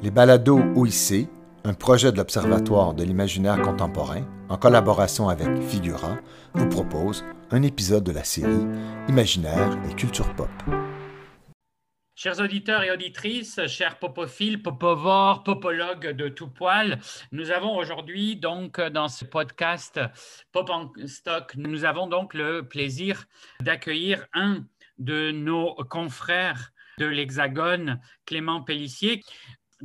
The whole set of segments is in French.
Les balados OIC, un projet de l'Observatoire de l'imaginaire contemporain, en collaboration avec Figura, vous propose un épisode de la série Imaginaire et culture pop. Chers auditeurs et auditrices, chers popophiles, popovores, popologues de tout poil, nous avons aujourd'hui donc dans ce podcast Pop en stock, nous avons donc le plaisir d'accueillir un de nos confrères de l'Hexagone, Clément Pellissier.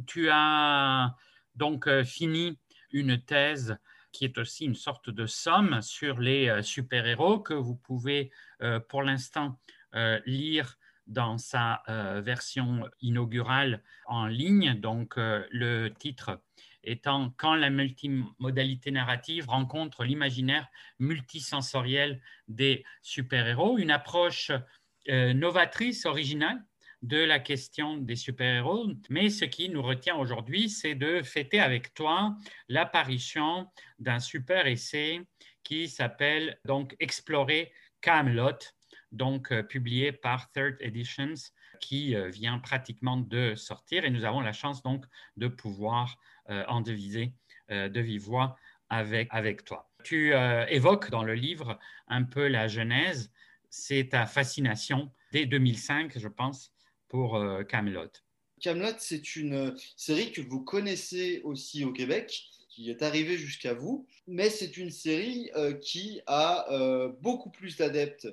Tu as donc euh, fini une thèse qui est aussi une sorte de somme sur les euh, super-héros que vous pouvez euh, pour l'instant lire dans sa version inaugurale en ligne. Donc le titre étant Quand la multimodalité narrative rencontre l'imaginaire multisensoriel des super-héros, une approche novatrice, originale de la question des super-héros, mais ce qui nous retient aujourd'hui, c'est de fêter avec toi l'apparition d'un super essai qui s'appelle donc Explorer Camelot, donc euh, publié par Third Editions, qui euh, vient pratiquement de sortir et nous avons la chance donc de pouvoir euh, en deviser de vive voix avec, avec toi. Tu évoques dans le livre un peu la genèse, c'est ta fascination dès 2005, je pense, pour euh, Camelot. Camelot, c'est une série que vous connaissez aussi au Québec, qui est arrivée jusqu'à vous, mais c'est une série euh, qui a euh, beaucoup plus d'adeptes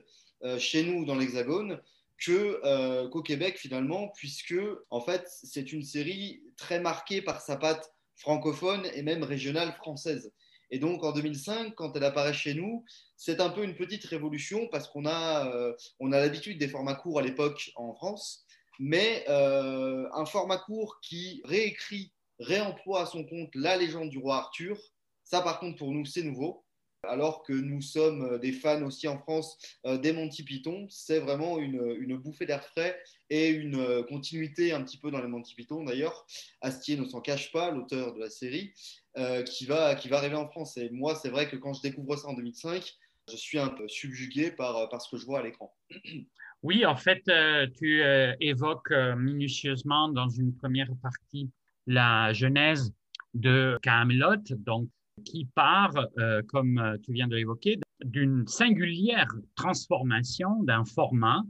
chez nous dans l'Hexagone que qu'au Québec finalement, puisque en fait c'est une série très marquée par sa patte francophone et même régionale française. Et donc en 2005, quand elle apparaît chez nous, c'est un peu une petite révolution parce qu'on a, on a l'habitude des formats courts à l'époque en France mais euh, un format court qui réécrit, réemploie à son compte la légende du roi Arthur, ça par contre pour nous c'est nouveau. Alors que nous sommes des fans aussi en France euh, des Monty Python, c'est vraiment une, bouffée d'air frais et une euh, continuité un petit peu dans les Monty Python d'ailleurs. Astier ne s'en cache pas, l'auteur de la série, qui, va, qui va arriver en France. Et moi, c'est vrai que quand je découvre ça en 2005, je suis un peu subjugué par, par ce que je vois à l'écran. Oui, en fait, euh, tu euh, évoques euh, minutieusement dans une première partie la genèse de Camelot, donc qui part, comme tu viens de l'évoquer, d'une singulière transformation d'un format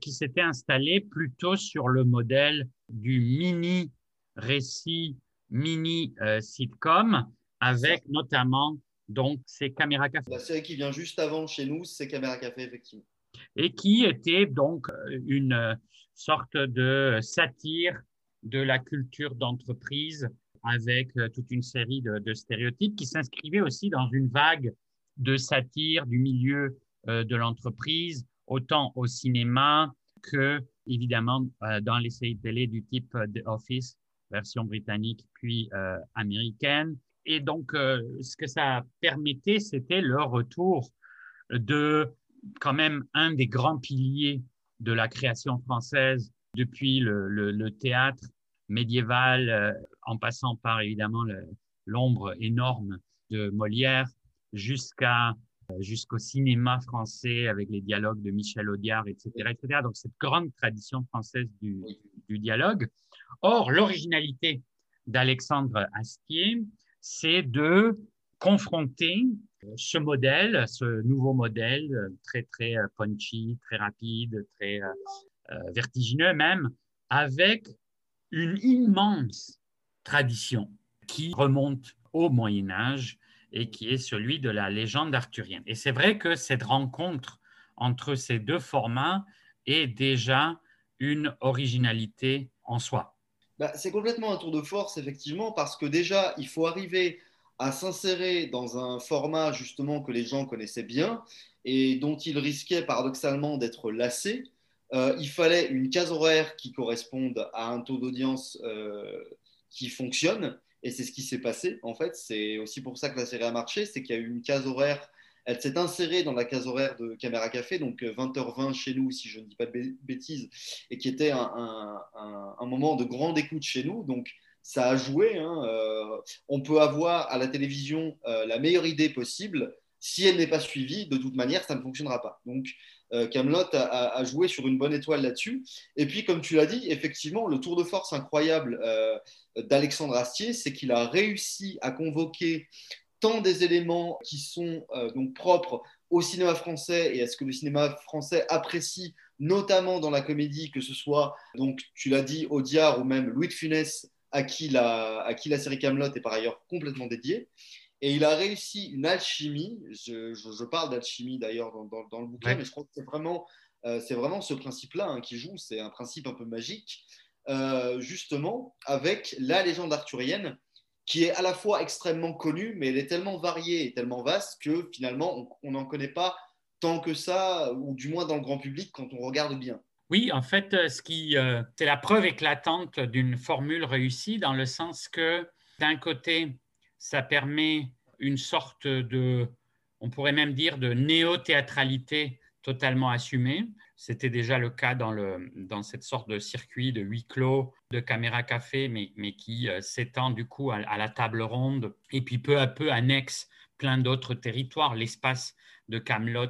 qui s'était installé plutôt sur le modèle du mini récit, mini sitcom, avec notamment donc ces caméras café. La série qui vient juste avant chez nous, c'est Caméra Café, effectivement et qui était donc euh, une sorte de satire de la culture d'entreprise avec euh, toute une série de, stéréotypes qui s'inscrivaient aussi dans une vague de satire du milieu euh, de l'entreprise, autant au cinéma que, évidemment, dans les séries télé du type The Office, version britannique puis américaine. Et donc, ce que ça permettait, c'était le retour de quand même un des grands piliers de la création française depuis le, théâtre médiéval, euh, en passant par évidemment l'ombre énorme de Molière, jusqu'à euh, jusqu'au cinéma français avec les dialogues de Michel Audiard, etc., etc. Donc cette grande tradition française du, du dialogue. Or, l'originalité d'Alexandre Astier, c'est de confronter ce modèle, ce nouveau modèle très très euh, punchy, très rapide, très euh, euh, vertigineux même, avec une immense tradition qui remonte au Moyen Âge et qui est celui de la légende arthurienne. Et c'est vrai que cette rencontre entre ces deux formats est déjà une originalité en soi. Bah, c'est complètement un tour de force, effectivement, parce que déjà, il faut arriver à s'insérer dans un format justement que les gens connaissaient bien et dont ils risquaient paradoxalement d'être lassés. Euh, il fallait une case horaire qui corresponde à un taux d'audience euh, qui fonctionne. Et c'est ce qui s'est passé, en fait. C'est aussi pour ça que la série a marché, c'est qu'il y a eu une case horaire. Elle s'est insérée dans la case horaire de Caméra Café, donc 20h20 chez nous, si je ne dis pas de bêtises, et qui était un, un moment de grande écoute chez nous. Donc, ça a joué. Hein, euh, on peut avoir à la télévision euh, la meilleure idée possible. Si elle n'est pas suivie, de toute manière, ça ne fonctionnera pas. Donc, Camelot a, joué sur une bonne étoile là-dessus. Et puis, comme tu l'as dit, effectivement, le tour de force incroyable d'Alexandre Astier, c'est qu'il a réussi à convoquer tant des éléments qui sont donc propres au cinéma français et à ce que le cinéma français apprécie, notamment dans la comédie, que ce soit, donc tu l'as dit, Audiard ou même Louis de Funès, à qui la, à qui la série Camelot est par ailleurs complètement dédiée. Et il a réussi une alchimie, je, parle d'alchimie d'ailleurs dans, le bouquin, mais je crois que c'est vraiment, euh, c'est vraiment ce principe-là hein, qui joue, c'est un principe un peu magique, euh, justement, avec la légende arthurienne, qui est à la fois extrêmement connue, mais elle est tellement variée et tellement vaste que finalement, on n'en connaît pas tant que ça, ou du moins dans le grand public quand on regarde bien. Oui, en fait, euh, ce qui, euh, c'est la preuve éclatante d'une formule réussie dans le sens que d'un côté, ça permet une sorte de, on pourrait même dire, de néo-théâtralité totalement assumée. C'était déjà le cas dans, cette sorte de circuit de huis clos, de caméra café, mais, qui euh, s'étend du coup à, la table ronde et puis peu à peu annexe plein d'autres territoires. L'espace de Camelot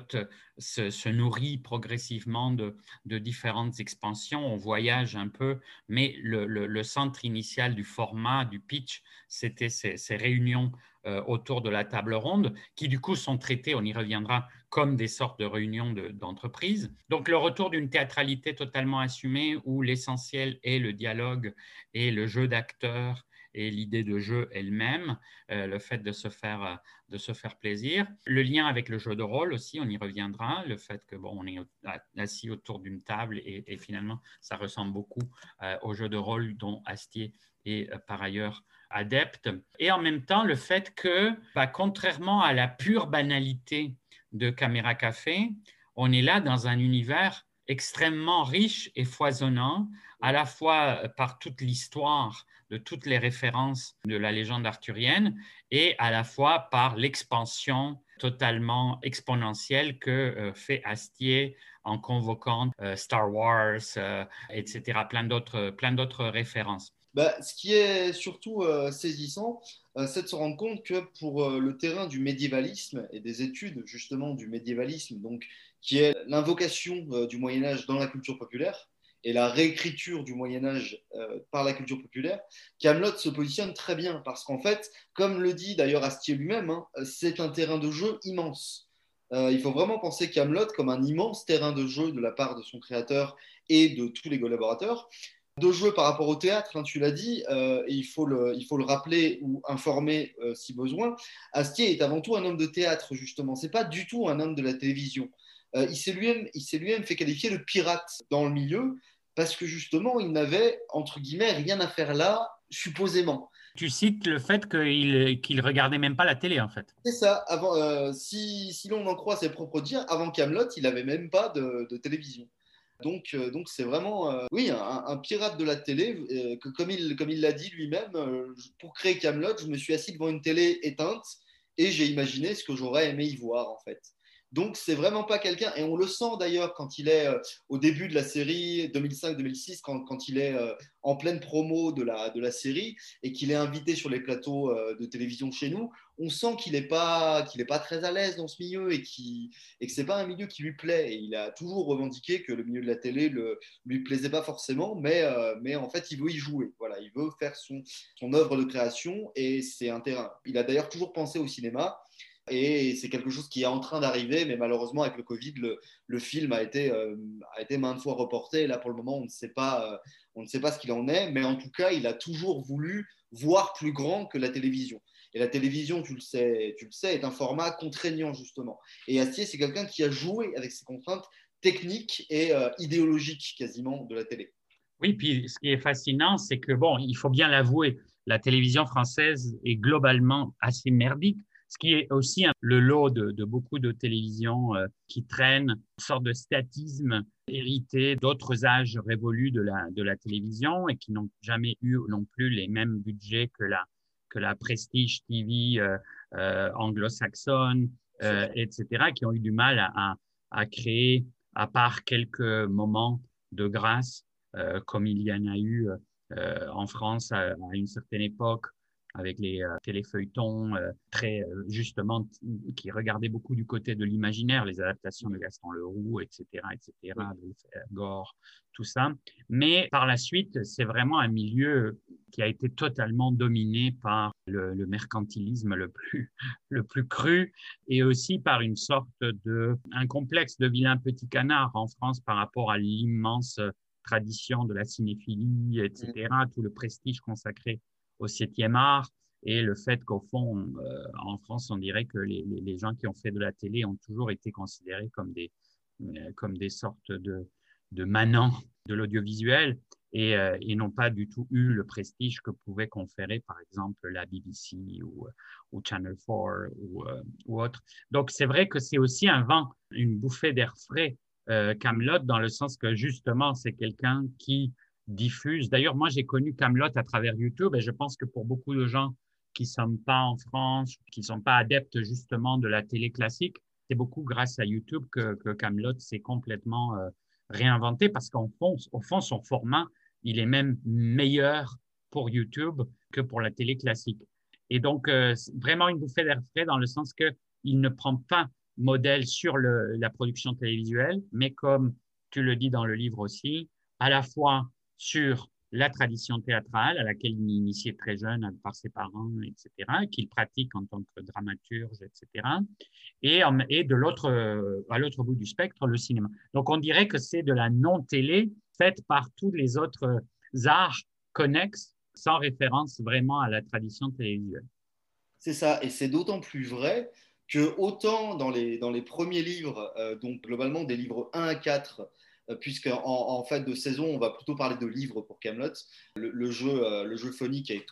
se, nourrit progressivement de, différentes expansions. On voyage un peu, mais le, centre initial du format, du pitch, c'était ces, réunions euh, autour de la table ronde, qui du coup sont traitées, on y reviendra, comme des sortes de réunions d'entreprise. Donc le retour d'une théâtralité totalement assumée où l'essentiel est le dialogue et le jeu d'acteurs et l'idée de jeu elle-même, euh, le fait de se, faire, euh, de se faire plaisir. Le lien avec le jeu de rôle aussi, on y reviendra, le fait que bon, on est assis autour d'une table et, finalement ça ressemble beaucoup euh, au jeu de rôle dont Astier est par ailleurs adepte. Et en même temps, le fait que, bah, contrairement à la pure banalité de Caméra Café, on est là dans un univers extrêmement riche et foisonnant, à la fois par toute l'histoire de toutes les références de la légende arthurienne et à la fois par l'expansion totalement exponentielle que euh, fait Astier en convoquant euh, Star Wars, euh, etc., plein d'autres références. Bah, ce qui est surtout saisissant, c'est de se rendre compte que pour le terrain du médiévalisme et des études justement du médiévalisme, donc, qui est l'invocation du Moyen Âge dans la culture populaire, et la réécriture du Moyen Âge euh, par la culture populaire, Camelot se positionne très bien parce qu'en fait, comme le dit d'ailleurs Astier lui-même, hein, c'est un terrain de jeu immense. Euh, il faut vraiment penser Camelot comme un immense terrain de jeu de la part de son créateur et de tous les collaborateurs. De jeu par rapport au théâtre, hein, tu l'as dit, euh, et il faut, le, il faut le rappeler ou informer si besoin. Astier est avant tout un homme de théâtre, justement. C'est pas du tout un homme de la télévision. il s'est lui-même lui fait qualifier de pirate dans le milieu parce que justement, il n'avait, entre guillemets, rien à faire là, supposément. Tu cites le fait qu'il qu'il regardait même pas la télé, en fait. C'est ça. Avant, euh, si, si l'on en croit ses propres dires, avant Camelot, il n'avait même pas de, télévision. Donc, euh, donc c'est vraiment, euh, oui, un, pirate de la télé. que, comme il, comme il l'a dit lui-même, pour créer Camelot, je me suis assis devant une télé éteinte et j'ai imaginé ce que j'aurais aimé y voir, en fait. Donc, c'est vraiment pas quelqu'un, et on le sent d'ailleurs quand il est euh, au début de la série 2005-2006, quand, il est euh, en pleine promo de la, de la série et qu'il est invité sur les plateaux euh, de télévision chez nous, on sent qu'il n'est pas, qu'il pas très à l'aise dans ce milieu et, qui et que ce n'est pas un milieu qui lui plaît. Il a toujours revendiqué que le milieu de la télé ne lui plaisait pas forcément, mais, mais en fait, il veut y jouer. Voilà, il veut faire son, son œuvre de création et c'est un terrain. Il a d'ailleurs toujours pensé au cinéma. Et c'est quelque chose qui est en train d'arriver, mais malheureusement, avec le Covid, le, film a été, euh, a été maintes fois reporté. Là, pour le moment, on ne, sait pas, euh, on ne sait pas ce qu'il en est. Mais en tout cas, il a toujours voulu voir plus grand que la télévision. Et la télévision, tu le sais, tu le sais est un format contraignant, justement. Et Astier, c'est quelqu'un qui a joué avec ces contraintes techniques et euh, idéologiques quasiment de la télé. Oui, puis ce qui est fascinant, c'est que, bon, il faut bien l'avouer, la télévision française est globalement assez merdique ce qui est aussi le lot de, beaucoup de télévisions euh, qui traînent une sorte de statisme hérité d'autres âges révolus de la, de la télévision et qui n'ont jamais eu non plus les mêmes budgets que la, que la Prestige TV euh, euh, anglo-saxonne, etc., qui ont eu du mal à, à, créer, à part quelques moments de grâce, comme il y en a eu en France à, à une certaine époque avec les euh, téléfeuilletons euh, très euh, justement qui regardaient beaucoup du côté de l'imaginaire, les adaptations de Gaston Leroux, etc., etc., Gore, tout ça. Mais par la suite, c'est vraiment un milieu qui a été totalement dominé par le, mercantilisme le plus, le plus cru et aussi par une sorte de, un complexe de vilain petit canard en France par rapport à l'immense tradition de la cinéphilie, etc., tout le prestige consacré au septième art et le fait qu'au fond, euh, en France, on dirait que les, les, gens qui ont fait de la télé ont toujours été considérés comme des, euh, comme des sortes de, de manants de l'audiovisuel et, euh, et n'ont pas du tout eu le prestige que pouvait conférer, par exemple, la BBC ou, ou Channel 4 ou, ou autre. Donc, c'est vrai que c'est aussi un vent, une bouffée d'air frais, Camelot, dans le sens que justement, c'est quelqu'un qui diffuse. D'ailleurs, moi, j'ai connu Camelot à travers YouTube et je pense que pour beaucoup de gens qui ne sont pas en France, qui ne sont pas adeptes justement de la télé classique, c'est beaucoup grâce à YouTube que, Camelot s'est complètement euh, réinventé parce qu'au fond, fond, son format, il est même meilleur pour YouTube que pour la télé classique. Et donc, euh, vraiment une bouffée d'air frais dans le sens qu'il ne prend pas modèle sur la production télévisuelle, mais comme tu le dis dans le livre aussi, à la fois sur la tradition théâtrale à laquelle il est initié très jeune par ses parents, etc., qu'il pratique en tant que dramaturge, etc., et, de l'autre, euh, à l'autre bout du spectre, le cinéma. Donc on dirait que c'est de la non-télé faite par tous les autres arts connexes, sans référence vraiment à la tradition télévisuelle. C'est ça, et c'est d'autant plus vrai que autant dans les, dans les premiers livres, euh, donc globalement des livres 1 à 4, euh, puisque en, fait de saison, on va plutôt parler de livres pour Camelot. Le, jeu, euh, le jeu phonique est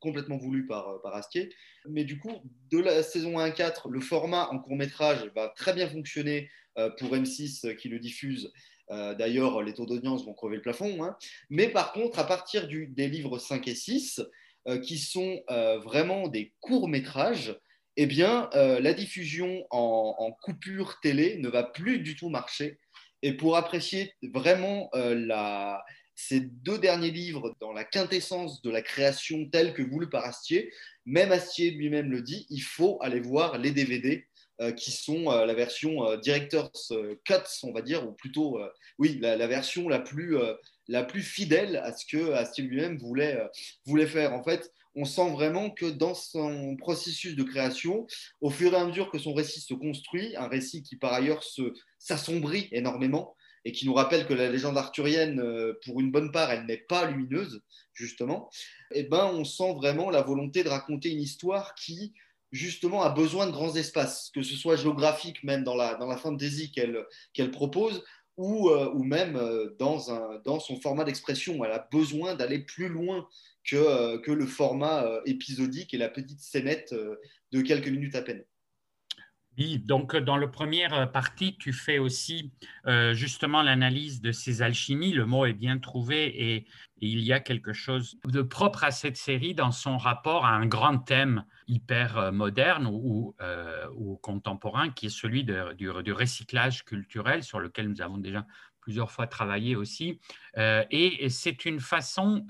complètement voulu par, euh, par Astier. Mais du coup, de la saison 1 à 4, le format en court métrage va très bien fonctionner pour M6 qui le diffuse. D'ailleurs, les taux d'audience vont crever le plafond. Hein. Mais par contre, à partir des livres 5 et 6, qui sont vraiment des courts métrages, eh bien, la diffusion en, en, coupure télé ne va plus du tout marcher et pour apprécier vraiment euh, ces deux derniers livres dans la quintessence de la création telle que voulue par Astier, même Astier lui-même le dit, il faut aller voir les DVD euh, qui sont euh, la version Director's Cuts, on va dire, ou plutôt, oui, la, version la plus, la plus fidèle à ce que Astier lui-même voulait, voulait faire. En fait, on sent vraiment que dans son processus de création, au fur et à mesure que son récit se construit, un récit qui par ailleurs s'assombrit énormément et qui nous rappelle que la légende arthurienne, euh, pour une bonne part, elle n'est pas lumineuse, justement, eh ben, on sent vraiment la volonté de raconter une histoire qui, justement, a besoin de grands espaces, que ce soit géographique, même dans la, dans la fantasy qu'elle propose, ou, euh, ou même euh, dans, un, dans son format d'expression. Elle a besoin d'aller plus loin que, que le format épisodique et la petite scénette de quelques minutes à peine. Oui, donc dans la première partie, tu fais aussi justement l'analyse de ces alchimies. Le mot est bien trouvé et, il y a quelque chose de propre à cette série dans son rapport à un grand thème hyper euh, moderne ou, euh, contemporain, qui est celui du, recyclage culturel, sur lequel nous avons déjà plusieurs fois travaillé aussi. Euh, et, c'est une façon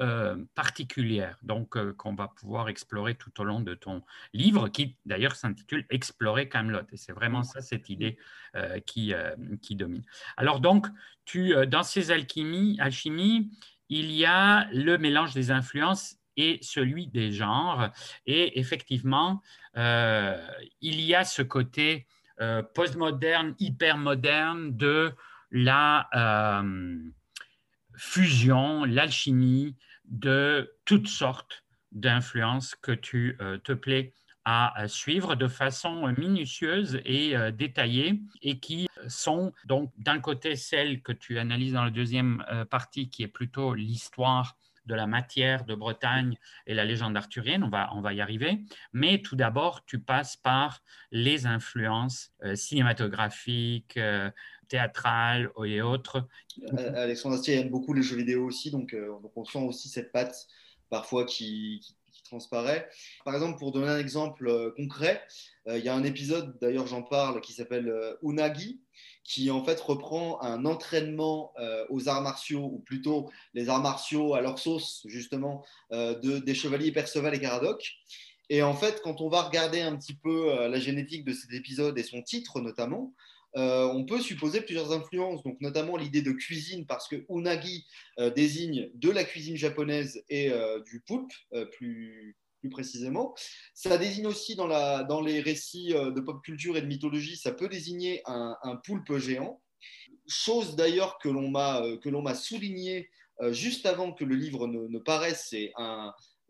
particulière, donc qu'on va pouvoir explorer tout au long de ton livre, qui d'ailleurs s'intitule Explorer Camelot. Et c'est vraiment ça, cette idée qui, qui domine. Alors donc, tu, dans ces alchimies, alchimies, il y a le mélange des influences et celui des genres. Et effectivement, euh, il y a ce côté euh, postmoderne, hypermoderne de la euh, fusion, l'alchimie de toutes sortes d'influences que tu te plais à suivre de façon minutieuse et détaillée et qui sont donc d'un côté celles que tu analyses dans la deuxième partie qui est plutôt l'histoire de la matière de Bretagne et la légende arthurienne, on va, on va y arriver. Mais tout d'abord, tu passes par les influences euh, cinématographiques, euh, théâtrales et autres. Euh, Alexandre Astier aime beaucoup les jeux vidéo aussi, donc, on sent aussi cette patte parfois qui, transparaît. Par exemple, pour donner un exemple concret, il y a un épisode, d'ailleurs j'en parle, qui s'appelle Unagi, qui en fait reprend un entraînement aux arts martiaux, ou plutôt les arts martiaux à leur sauce, justement, de, des chevaliers Perceval et Caradoc. Et en fait, quand on va regarder un petit peu la génétique de cet épisode et son titre notamment, euh, on peut supposer plusieurs influences, donc notamment l'idée de cuisine, parce que unagi euh, désigne de la cuisine japonaise et euh, du poulpe, plus, précisément. Ça désigne aussi dans, les récits de pop culture et de mythologie, ça peut désigner un, poulpe géant. Chose d'ailleurs que l'on m'a souligné juste avant que le livre ne, paraisse, c'est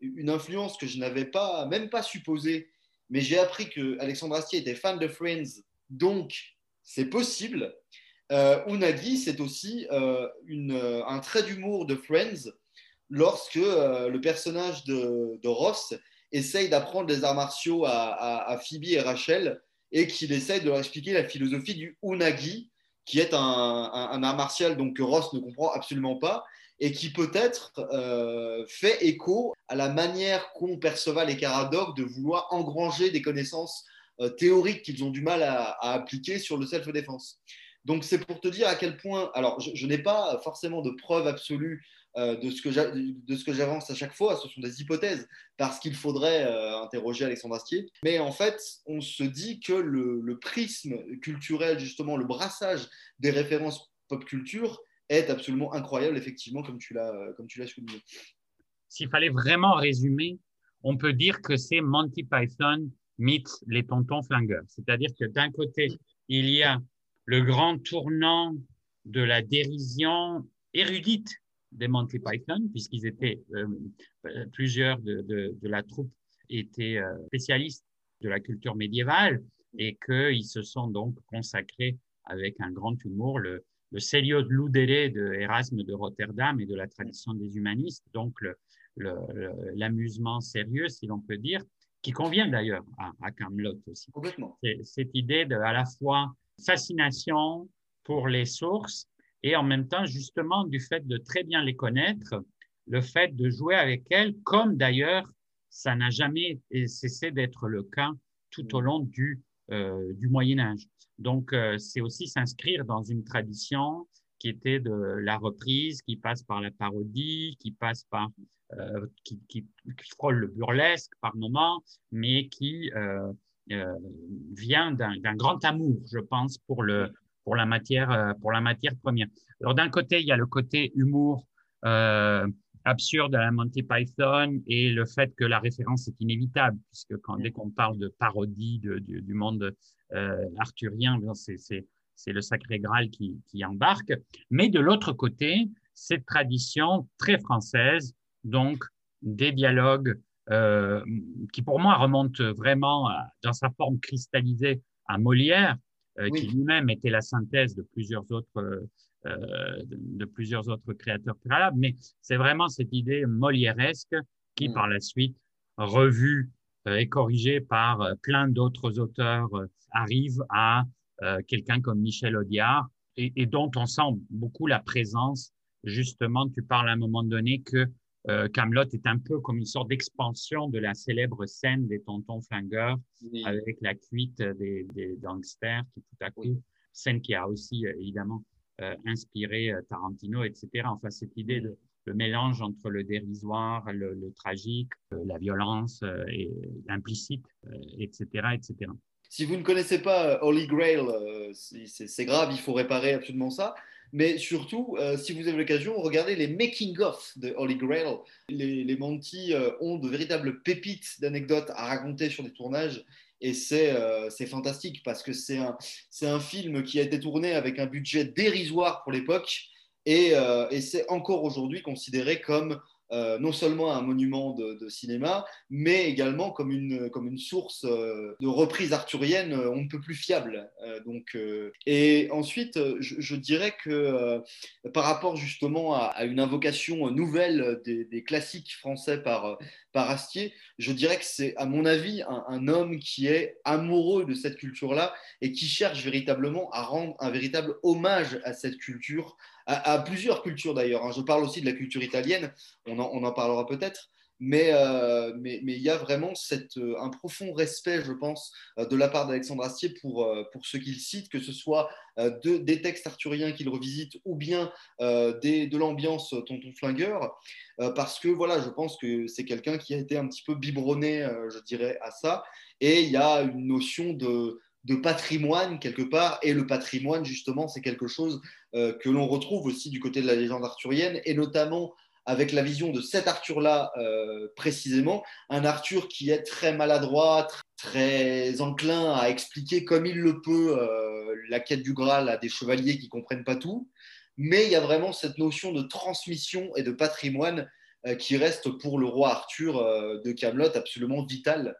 une influence que je n'avais pas, même pas supposée, mais j'ai appris que Alexandre Astier était fan de Friends, donc c'est possible. Euh, Unagi, c'est aussi euh, euh, un trait d'humour de Friends lorsque le personnage de, Ross essaye d'apprendre les arts martiaux à, Phoebe et Rachel et qu'il essaye de leur expliquer la philosophie du Unagi, qui est un, art martial donc, que Ross ne comprend absolument pas et qui peut-être fait écho à la manière qu'ont Perceval et Caradoc de vouloir engranger des connaissances théoriques qu'ils ont du mal à, appliquer sur le self-défense. Donc c'est pour te dire à quel point, alors je, n'ai pas forcément de preuves absolues euh, de ce que j'avance à chaque fois, ce sont des hypothèses, parce qu'il faudrait euh, interroger Alexandre Astier. Mais en fait, on se dit que le, prisme culturel, justement, le brassage des références pop culture est absolument incroyable, effectivement, comme tu l'as souligné. S'il fallait vraiment résumer, on peut dire que c'est Monty Python mythe les tontons flingueurs. C'est-à-dire que d'un côté, il y a le grand tournant de la dérision érudite des Monty Python, puisqu'ils étaient euh, plusieurs de, la troupe étaient euh, spécialistes de la culture médiévale et qu'ils se sont donc consacrés avec un grand humour le, le Célio de de Erasme de Rotterdam et de la tradition des humanistes, donc l'amusement sérieux, si l'on peut dire, qui convient d'ailleurs à, à Camelot aussi. Complètement. Cette idée de à la fois fascination pour les sources et en même temps justement du fait de très bien les connaître, le fait de jouer avec elles, comme d'ailleurs ça n'a jamais cessé d'être le cas tout au long du, euh, du Moyen Âge. Donc euh, c'est aussi s'inscrire dans une tradition qui était de la reprise, qui passe par la parodie, qui passe par euh, qui, frôle le burlesque par moment, mais qui euh, euh, vient d'un grand amour, je pense, pour, le, pour, la, matière, pour la matière première. Alors d'un côté, il y a le côté humour absurde à la Monty Python et le fait que la référence est inévitable, puisque dès qu'on parle de parodie du, monde arthurien, c'est le sacré Graal qui embarque. Mais de l'autre côté, cette tradition très française donc des dialogues euh, qui pour moi remontent vraiment dans sa forme cristallisée à Molière, euh, qui lui-même était la synthèse de plusieurs autres euh, de, plusieurs autres créateurs préalables, mais c'est vraiment cette idée molièresque qui mm. par la suite revue et corrigée par plein d'autres auteurs arrive à quelqu'un comme Michel Audiard et, et, dont on sent beaucoup la présence. Justement tu parles à un moment donné que euh, Camelot est un peu comme une sorte d'expansion de la célèbre scène des tontons flingueurs avec la cuite des, gangsters qui tout à coup, scène qui a aussi euh, évidemment euh, inspiré Tarantino, etc. Enfin, cette idée de le mélange entre le dérisoire, le, tragique, la violence et implicite, etc., etc. Si vous ne connaissez pas Holy Grail, c'est grave, il faut réparer absolument ça. Mais surtout, euh, si vous avez l'occasion, regardez les making-of de Holy Grail. Les, Monty euh, ont de véritables pépites d'anecdotes à raconter sur des tournages. Et c'est euh, fantastique parce que c'est un, un, film qui a été tourné avec un budget dérisoire pour l'époque. Et, et c'est encore aujourd'hui considéré comme euh, non seulement un monument de, cinéma, mais également comme une, comme une source euh, de reprise arthurienne euh, on ne peut plus fiable. donc, et ensuite, je, dirais que par rapport justement à, une invocation nouvelle des, classiques français par, par Astier, je dirais que c'est à mon avis un, un homme qui est amoureux de cette culture-là et qui cherche véritablement à rendre un véritable hommage à cette culture à, plusieurs cultures d'ailleurs. Hein. Je parle aussi de la culture italienne, on en, parlera peut-être, mais euh, mais il y a vraiment cette, euh, un profond respect, je pense, euh, de la part d'Alexandre Astier pour, pour ce qu'il cite, que ce soit de, des textes arthuriens qu'il revisite ou bien de l'ambiance Tonton Flingueur, parce que voilà, je pense que c'est quelqu'un qui a été un petit peu biberonné, je dirais, à ça, et il y a une notion de de patrimoine quelque part. Et le patrimoine, justement, c'est quelque chose que l'on retrouve aussi du côté de la légende arthurienne, et notamment avec la vision de cet Arthur-là euh, précisément, un Arthur qui est très maladroit, très enclin à expliquer comme il le peut euh, la quête du Graal à des chevaliers qui comprennent pas tout, mais il y a vraiment cette notion de transmission et de patrimoine euh, qui reste pour le roi Arthur de Camelot absolument vital.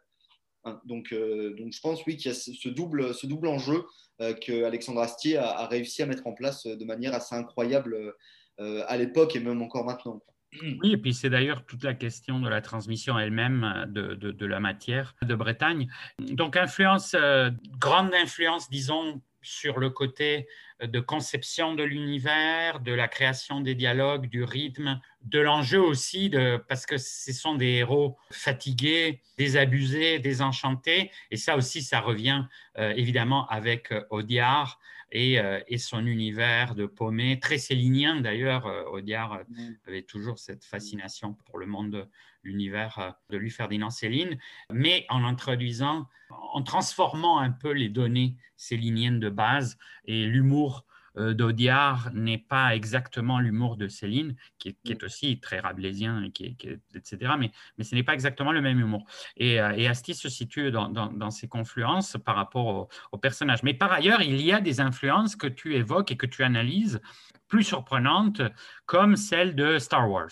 Hein, donc, donc je pense oui qu'il y a ce double, ce double enjeu que Alexandre Astier a, réussi à mettre en place de manière assez incroyable à l'époque et même encore maintenant. Oui, et puis c'est d'ailleurs toute la question de la transmission elle-même de, de, la matière de Bretagne. Donc, influence, euh, grande influence, disons, sur le côté de conception de l'univers, de la création des dialogues, du rythme, de l'enjeu aussi, parce que ce sont des héros fatigués, désabusés, désenchantés. Et ça aussi, ça revient euh, évidemment avec euh, Audiard euh, et, son univers de paumé, très célinien d'ailleurs. Euh, Audiard euh, mm. avait toujours cette fascination pour le monde de l'univers de lui Ferdinand Céline, mais en introduisant, en transformant un peu les données céliniennes de base et l'humour d'Audiard n'est pas exactement l'humour de Céline, qui est, mm. aussi très rabelaisien, qui etc. Mais, mais ce n'est pas exactement le même humour. Et, euh, et Asti se situe dans, dans, ces confluences par rapport au, au, personnage. Mais par ailleurs, il y a des influences que tu évoques et que tu analyses plus surprenantes, comme celle de Star Wars.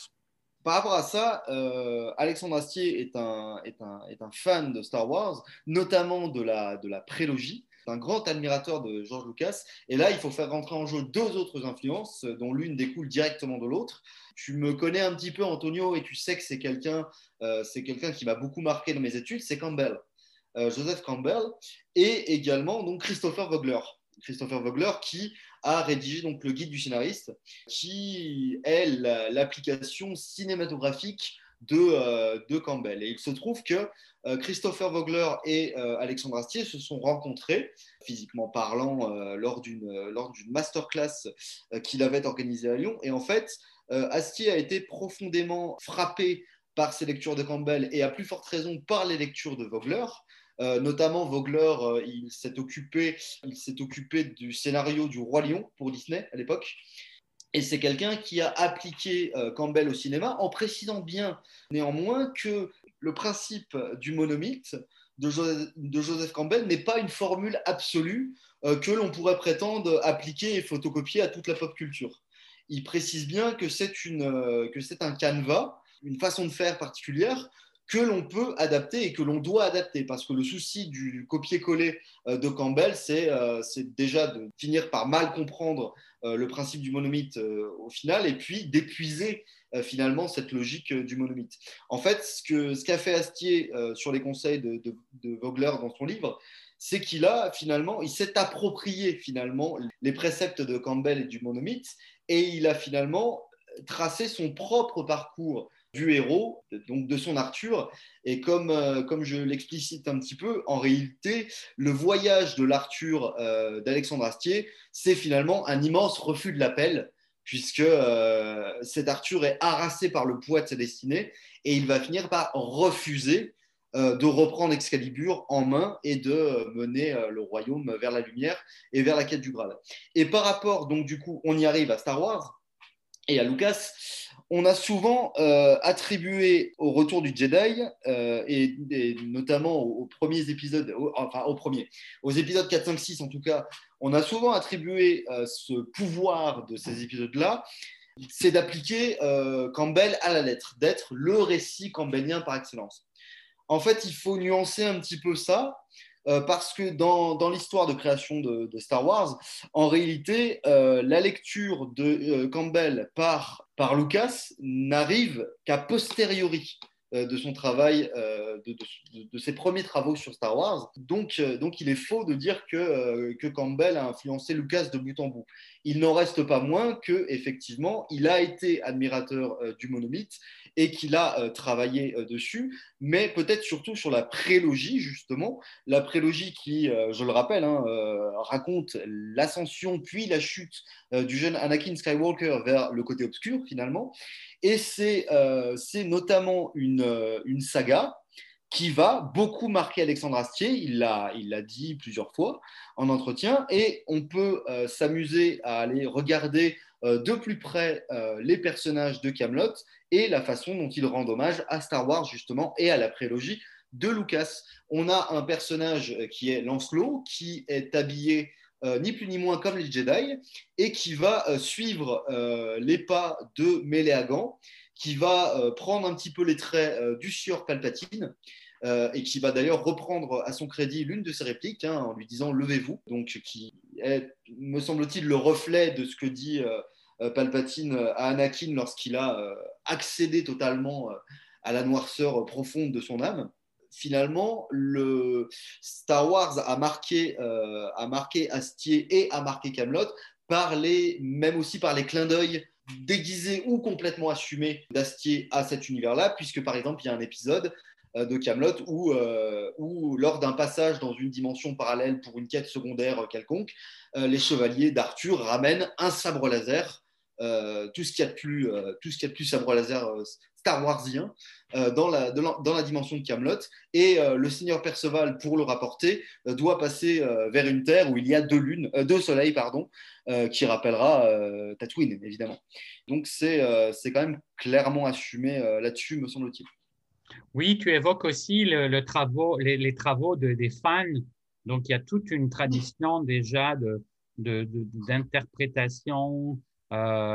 Par rapport à ça, euh, Alexandre Astier est un, est, un, est un, fan de Star Wars, notamment de la, de la prélogie un grand admirateur de George Lucas. Et là, il faut faire rentrer en jeu deux autres influences, dont l'une découle directement de l'autre. Tu me connais un petit peu, Antonio, et tu sais que c'est quelqu'un euh, qui m'a beaucoup marqué dans mes études, c'est Campbell. Euh, Joseph Campbell, et également donc Christopher Vogler. Christopher Vogler qui a rédigé donc le guide du scénariste, qui est l'application cinématographique de, euh, de, Campbell. Et il se trouve que euh, Christopher Vogler et euh, Alexandre Astier se sont rencontrés, physiquement parlant, lors d'une masterclass qu'il avait organisée à Lyon. Et en fait, Astier a été profondément frappé par ces lectures de Campbell et à plus forte raison par les lectures de Vogler. notamment, Vogler, il s'est occupé, occupé du scénario du Roi Lion pour Disney à l'époque. Et c'est quelqu'un qui a appliqué Campbell au cinéma en précisant bien néanmoins que le principe du monomythe de Joseph, Campbell n'est pas une formule absolue euh, que l'on pourrait prétendre appliquer et photocopier à toute la pop culture. Il précise bien que c'est euh, un canevas, une façon de faire particulière que l'on peut adapter et que l'on doit adapter. Parce que le souci du copier-coller euh, de Campbell, c'est déjà de finir par mal comprendre le principe du monomythe au final et puis d'épuiser euh, finalement cette logique euh, du monomythe. En fait, ce qu'a fait Astier euh, sur les conseils de, de, Vogler dans son livre, c'est qu'il a finalement, il s'est approprié finalement les préceptes de Campbell et du monomythe, et il a finalement tracé son propre parcours du héros, donc de son Arthur. Et comme, comme je l'explicite un petit peu, en réalité, le voyage de l'Arthur d'Alexandre Astier, c'est finalement un immense refus de l'appel puisque euh, cet Arthur est harassé par le poids de sa destinée et il va finir par refuser euh, de reprendre Excalibur en main et de euh, mener le royaume vers la lumière et vers la quête du Graal. Et par rapport, donc du coup, on y arrive à Star Wars et à Lucas, on a souvent attribué au retour du Jedi, et, notamment aux, premiers épisodes, enfin aux premiers, aux épisodes 4, 5, 6 en tout cas, on a souvent attribué euh, ce pouvoir de ces épisodes-là, c'est d'appliquer euh, Campbell à la lettre, d'être le récit campbellien par excellence. En fait, il faut nuancer un petit peu ça, euh, parce que dans, l'histoire de création de, Star Wars, en réalité, la lecture de Campbell par, par Lucas n'arrive qu'à posteriori. Euh, de son travail, euh, de, ses premiers travaux sur Star Wars. Donc, euh, donc il est faux de dire que, que Campbell a influencé Lucas de bout en bout. Il n'en reste pas moins que effectivement, il a été admirateur du monomythe et qu'il a euh, travaillé euh, dessus, mais peut-être surtout sur la prélogie, justement. La prélogie qui, je le rappelle, hein, raconte l'ascension puis la chute du jeune Anakin Skywalker vers le côté obscur, finalement. Et c'est notamment une, une saga qui va beaucoup marquer Alexandre Astier. Il l'a, dit plusieurs fois en entretien. Et on peut euh, s'amuser à aller regarder euh, de plus près euh, les personnages de Camelot et la façon dont il rend hommage à Star Wars, justement, et à la prélogie de Lucas. On a un personnage qui est Lancelot, qui est habillé ni plus ni moins comme les Jedi, et qui va suivre les pas de Méléagan, qui va prendre un petit peu les traits du sieur Palpatine, euh, et qui va d'ailleurs reprendre à son crédit l'une de ses répliques hein, en lui disant levez-vous, donc qui est, me semble-t-il, le reflet de ce que dit euh, euh, Palpatine à Anakin lorsqu'il a accédé totalement à la noirceur profonde de son âme. Finalement, le Star Wars a marqué, a marqué Astier et a marqué Camelot par les, même aussi par les clins d'œil déguisés ou complètement assumés d'Astier à cet univers-là, puisque par exemple, il y a un épisode euh, de Camelot où, euh, où, lors d'un passage dans une dimension parallèle pour une quête secondaire quelconque, euh, les chevaliers d'Arthur ramènent un sabre laser, tout ce qu'il y a de plus, tout ce qu'il y a de plus sabre laser Star Warsien dans, la, dans, la, dimension de Camelot. Et le seigneur Perceval, pour le rapporter, doit passer vers une terre où il y a deux lunes, deux soleils, pardon, qui rappellera Tatooine, évidemment. Donc c'est c'est quand même clairement assumé là-dessus, me semble-t-il. Oui, tu évoques aussi le, les, travaux de, des fans. Donc, il y a toute une tradition déjà d'interprétation, de, euh,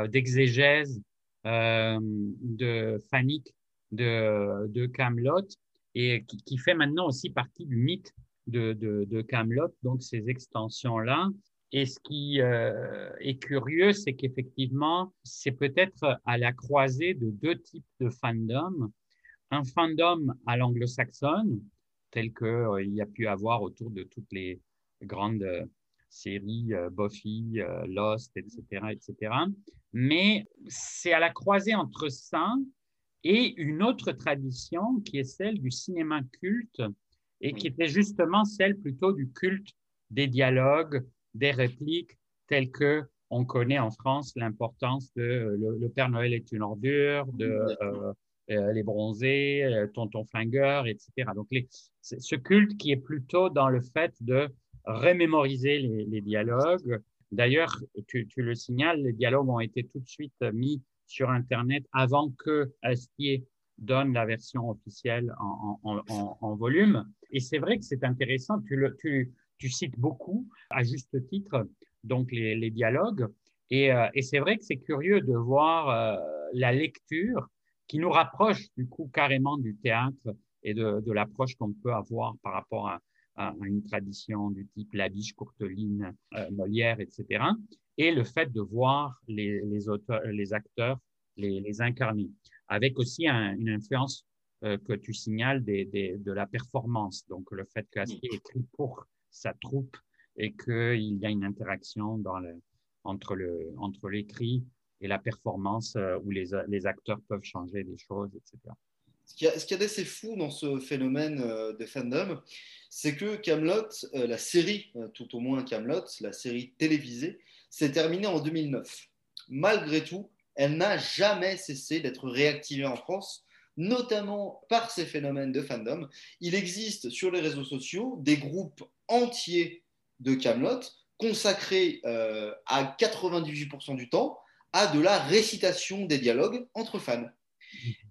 d'exégèse, euh, de fanique de, de Camelot et qui, fait maintenant aussi partie du mythe de, de, Camelot, donc ces extensions-là. Et ce qui euh, est curieux, c'est qu'effectivement, c'est peut-être à la croisée de deux types de fandom un fandom à l'anglo-saxonne, tel qu'il euh, y a pu avoir autour de toutes les grandes euh, séries euh, Buffy, Lost, etc., etc. Mais c'est à la croisée entre ça et une autre tradition qui est celle du cinéma culte et qui était justement celle plutôt du culte des dialogues, des répliques, telles que on connaît en France l'importance de le, Père Noël est une ordure, de euh, les bronzés, euh, tonton flingueur, etc. Donc, ce culte qui est plutôt dans le fait de remémoriser les, dialogues. D'ailleurs, tu, le signales, les dialogues ont été tout de suite mis sur Internet avant que Astier donne la version officielle en, volume. Et c'est vrai que c'est intéressant, tu, cites beaucoup, à juste titre, donc les, dialogues. Et, euh, et c'est vrai que c'est curieux de voir la lecture qui nous rapproche du coup carrément du théâtre et de l'approche qu'on peut avoir par rapport à, à, une tradition du type Labiche, Courteline, euh, Molière, etc. Et le fait de voir les, les, auteurs, les acteurs les, les incarner, avec aussi une influence euh, que tu signales des, des, de la performance. Donc le fait qu'Astier écrit pour sa troupe et qu'il y a une interaction dans le, entre, le, entre l'écrit et la performance euh, où les, les, acteurs peuvent changer des choses, etc. Ce qui est assez fou dans ce phénomène euh, de fandom, c'est que Camelot, euh, la série, tout au moins Camelot, la série télévisée, s'est terminée en 2009. Malgré tout, elle n'a jamais cessé d'être réactivée en France, notamment par ces phénomènes de fandom. Il existe sur les réseaux sociaux des groupes entiers de Camelot consacrés à 98% du temps à de la récitation des dialogues entre fans.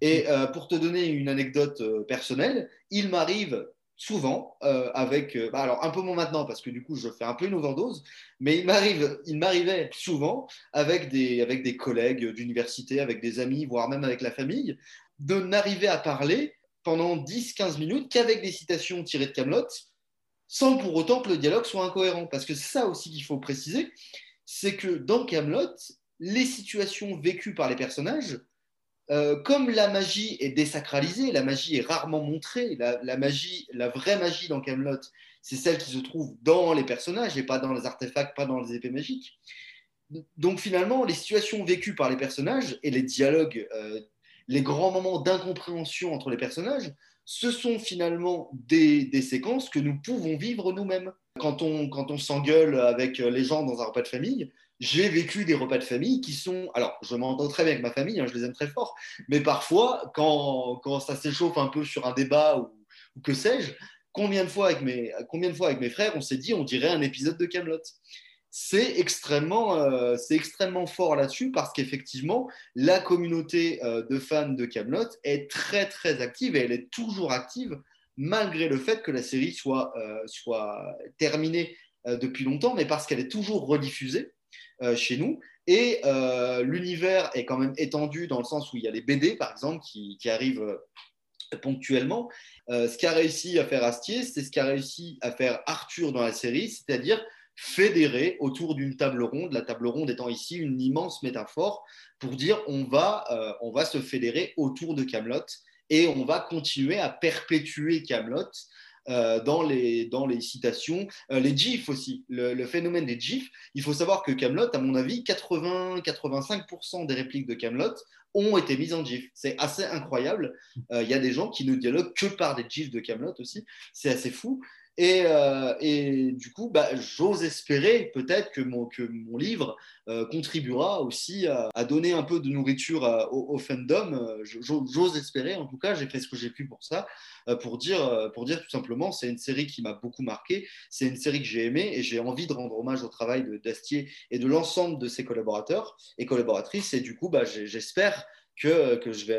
Et euh, pour te donner une anecdote euh, personnelle, il m'arrive souvent euh, avec, bah, alors un peu moins maintenant parce que du coup je fais un peu une overdose, mais il m'arrive, m'arrivait souvent avec des, avec des collègues d'université, avec des amis, voire même avec la famille, de n'arriver à parler pendant 10-15 minutes qu'avec des citations tirées de Camelot, sans pour autant que le dialogue soit incohérent. Parce que c'est ça aussi qu'il faut préciser, c'est que dans Camelot, les situations vécues par les personnages, euh, comme la magie est désacralisée, la magie est rarement montrée, la, magie, la vraie magie dans Camelot, c'est celle qui se trouve dans les personnages et pas dans les artefacts, pas dans les épées magiques. Donc finalement, les situations vécues par les personnages et les dialogues, euh, les grands moments d'incompréhension entre les personnages, ce sont finalement des, séquences que nous pouvons vivre nous-mêmes. Quand on, quand on s'engueule avec les gens dans un repas de famille, j'ai vécu des repas de famille qui sont. Alors, je m'entends très bien avec ma famille, hein, je les aime très fort, mais parfois, quand, quand ça s'échauffe un peu sur un débat ou, que sais-je, combien de fois avec mes, combien de fois avec mes frères, on s'est dit, on dirait un épisode de Camelot c'est extrêmement, euh, extrêmement fort là-dessus parce qu'effectivement, la communauté euh, de fans de Camelot est très très active et elle est toujours active malgré le fait que la série soit, euh, soit terminée depuis longtemps, mais parce qu'elle est toujours rediffusée chez nous. Et l'univers est quand même étendu dans le sens où il y a les BD, par exemple, qui, arrivent ponctuellement. ce qu'a réussi à faire Astier, c'est ce qu'a réussi à faire Arthur dans la série, c'est-à-dire fédérés autour d'une table ronde, la table ronde étant ici une immense métaphore pour dire on va, euh, on va se fédérer autour de Camelot et on va continuer à perpétuer Camelot euh, dans, les, dans les citations, euh, les gifs aussi, le, phénomène des gifs. Il faut savoir que Camelot, à mon avis, 80-85% des répliques de Camelot ont été mises en gif. C'est assez incroyable. Il y a des gens qui ne dialoguent que par des gifs de Camelot aussi. C'est assez fou. Euh, et, du coup, bah, j'ose espérer peut-être que mon, que mon livre euh, contribuera aussi à, donner un peu de nourriture au, fandom. Euh, j'ose espérer, en tout cas, j'ai fait ce que j'ai pu pour ça, pour, dire, pour dire tout simplement, c'est une série qui m'a beaucoup marqué, c'est une série que j'ai aimée et j'ai envie de rendre hommage au travail d'Astier et de l'ensemble de ses collaborateurs et collaboratrices. Et du coup, bah, j'espère que, je vais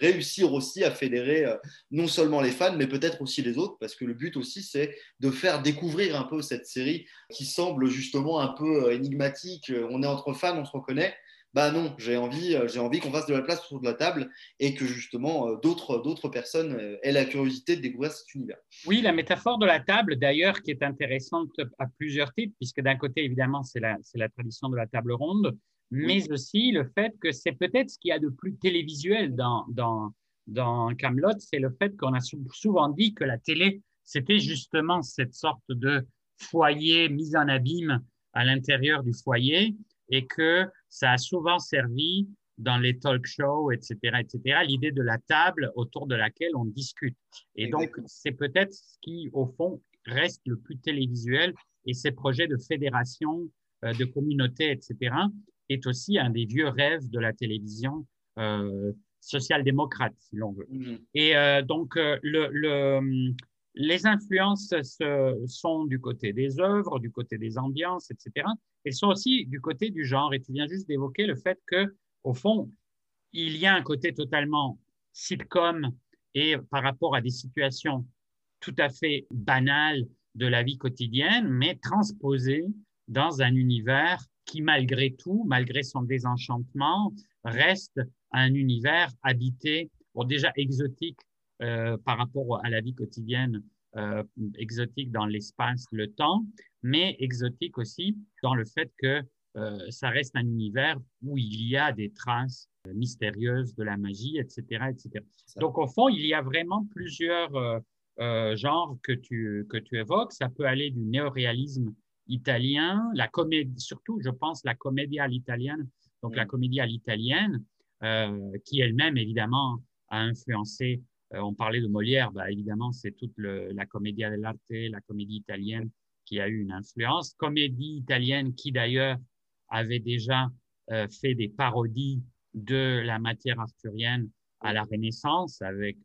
réussir aussi à fédérer euh, non seulement les fans, mais peut-être aussi les autres, parce que le but aussi, c'est de faire découvrir un peu cette série qui semble justement un peu euh, énigmatique. Euh, on est entre fans, on se reconnaît. Bah non, j'ai envie, j'ai envie qu'on fasse de la place autour de la table et que justement d'autres, d'autres personnes aient la curiosité de découvrir cet univers. Oui, la métaphore de la table, d'ailleurs, qui est intéressante à plusieurs titres, puisque d'un côté, évidemment, c'est la, c'est la tradition de la table ronde, mais aussi le fait que c'est peut-être ce qu'il y a de plus télévisuel dans, dans, dans Camelot, c'est le fait qu'on a souvent dit que la télé, c'était justement cette sorte de foyer mis en abîme à l'intérieur du foyer et que ça a souvent servi dans les talk shows, etc., etc., l'idée de la table autour de laquelle on discute. Et donc, c'est peut-être ce qui, au fond, reste le plus télévisuel et ces projets de fédération, euh, de communauté, etc., est aussi un des vieux rêves de la télévision euh, social-démocrate, si l'on veut. Mm-hmm. Et euh, donc, euh, le, le, les influences sont du côté des œuvres, du côté des ambiances, etc. Elles sont aussi du côté du genre. Et tu viens juste d'évoquer le fait que, au fond, il y a un côté totalement sitcom et par rapport à des situations tout à fait banales de la vie quotidienne, mais transposées dans un univers qui, malgré tout, malgré son désenchantement, reste un univers habité, bon, déjà exotique euh, par rapport à la vie quotidienne, euh, exotique dans l'espace, le temps, mais exotique aussi dans le fait que euh, ça reste un univers où il y a des traces mystérieuses de la magie, etc. etc. Donc, au fond, il y a vraiment plusieurs genres que tu, que tu évoques. Ça peut aller du néoréalisme italien, la comédie, surtout, je pense, la comédie à l'italienne, donc la mm. comédie à l'italienne, euh, qui elle-même, évidemment, a influencé, euh, on parlait de Molière, bah, évidemment, c'est toute la comédie dell'arte, la comédie italienne qui a eu une influence. Comédie italienne qui, d'ailleurs, avait déjà euh, fait des parodies de la matière arthurienne à la Renaissance avec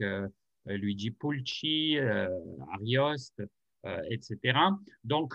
Luigi Pulci, Arioste, etc. Donc,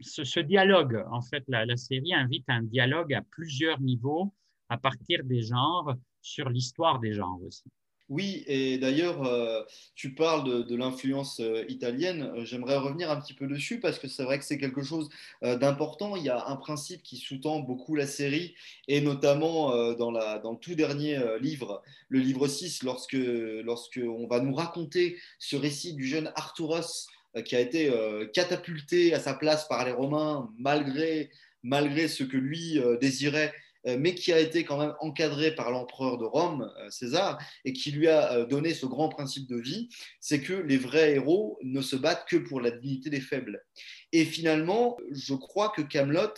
ce, dialogue, en fait, la, série invite un dialogue à plusieurs niveaux à partir des genres, sur l'histoire des genres aussi. Oui, et d'ailleurs, euh, tu parles de, l'influence euh, italienne. Euh, j'aimerais revenir un petit peu dessus parce que c'est vrai que c'est quelque chose d'important. Il y a un principe qui sous-tend beaucoup la série, et notamment dans, le tout dernier livre, le livre 6, lorsque, lorsque on va nous raconter ce récit du jeune Arturos qui a été euh, catapulté à sa place par les Romains malgré, malgré ce que lui euh, désirait, mais qui a été quand même encadré par l'empereur de Rome, César, et qui lui a donné ce grand principe de vie, c'est que les vrais héros ne se battent que pour la dignité des faibles. Et finalement, je crois que Camelot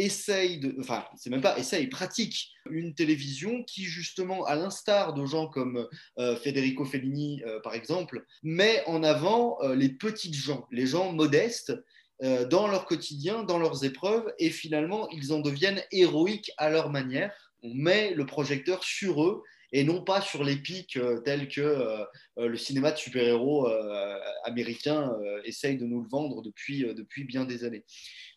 essaye de, enfin, c'est même pas essaye, pratique une télévision qui, justement, à l'instar de gens comme euh, Federico Fellini, euh, par exemple, met en avant euh, les petites gens, les gens modestes dans leur quotidien, dans leurs épreuves, et finalement, ils en deviennent héroïques à leur manière. On met le projecteur sur eux et non pas sur les pics tels que le cinéma de super-héros américain essaye de nous le vendre depuis, depuis bien des années.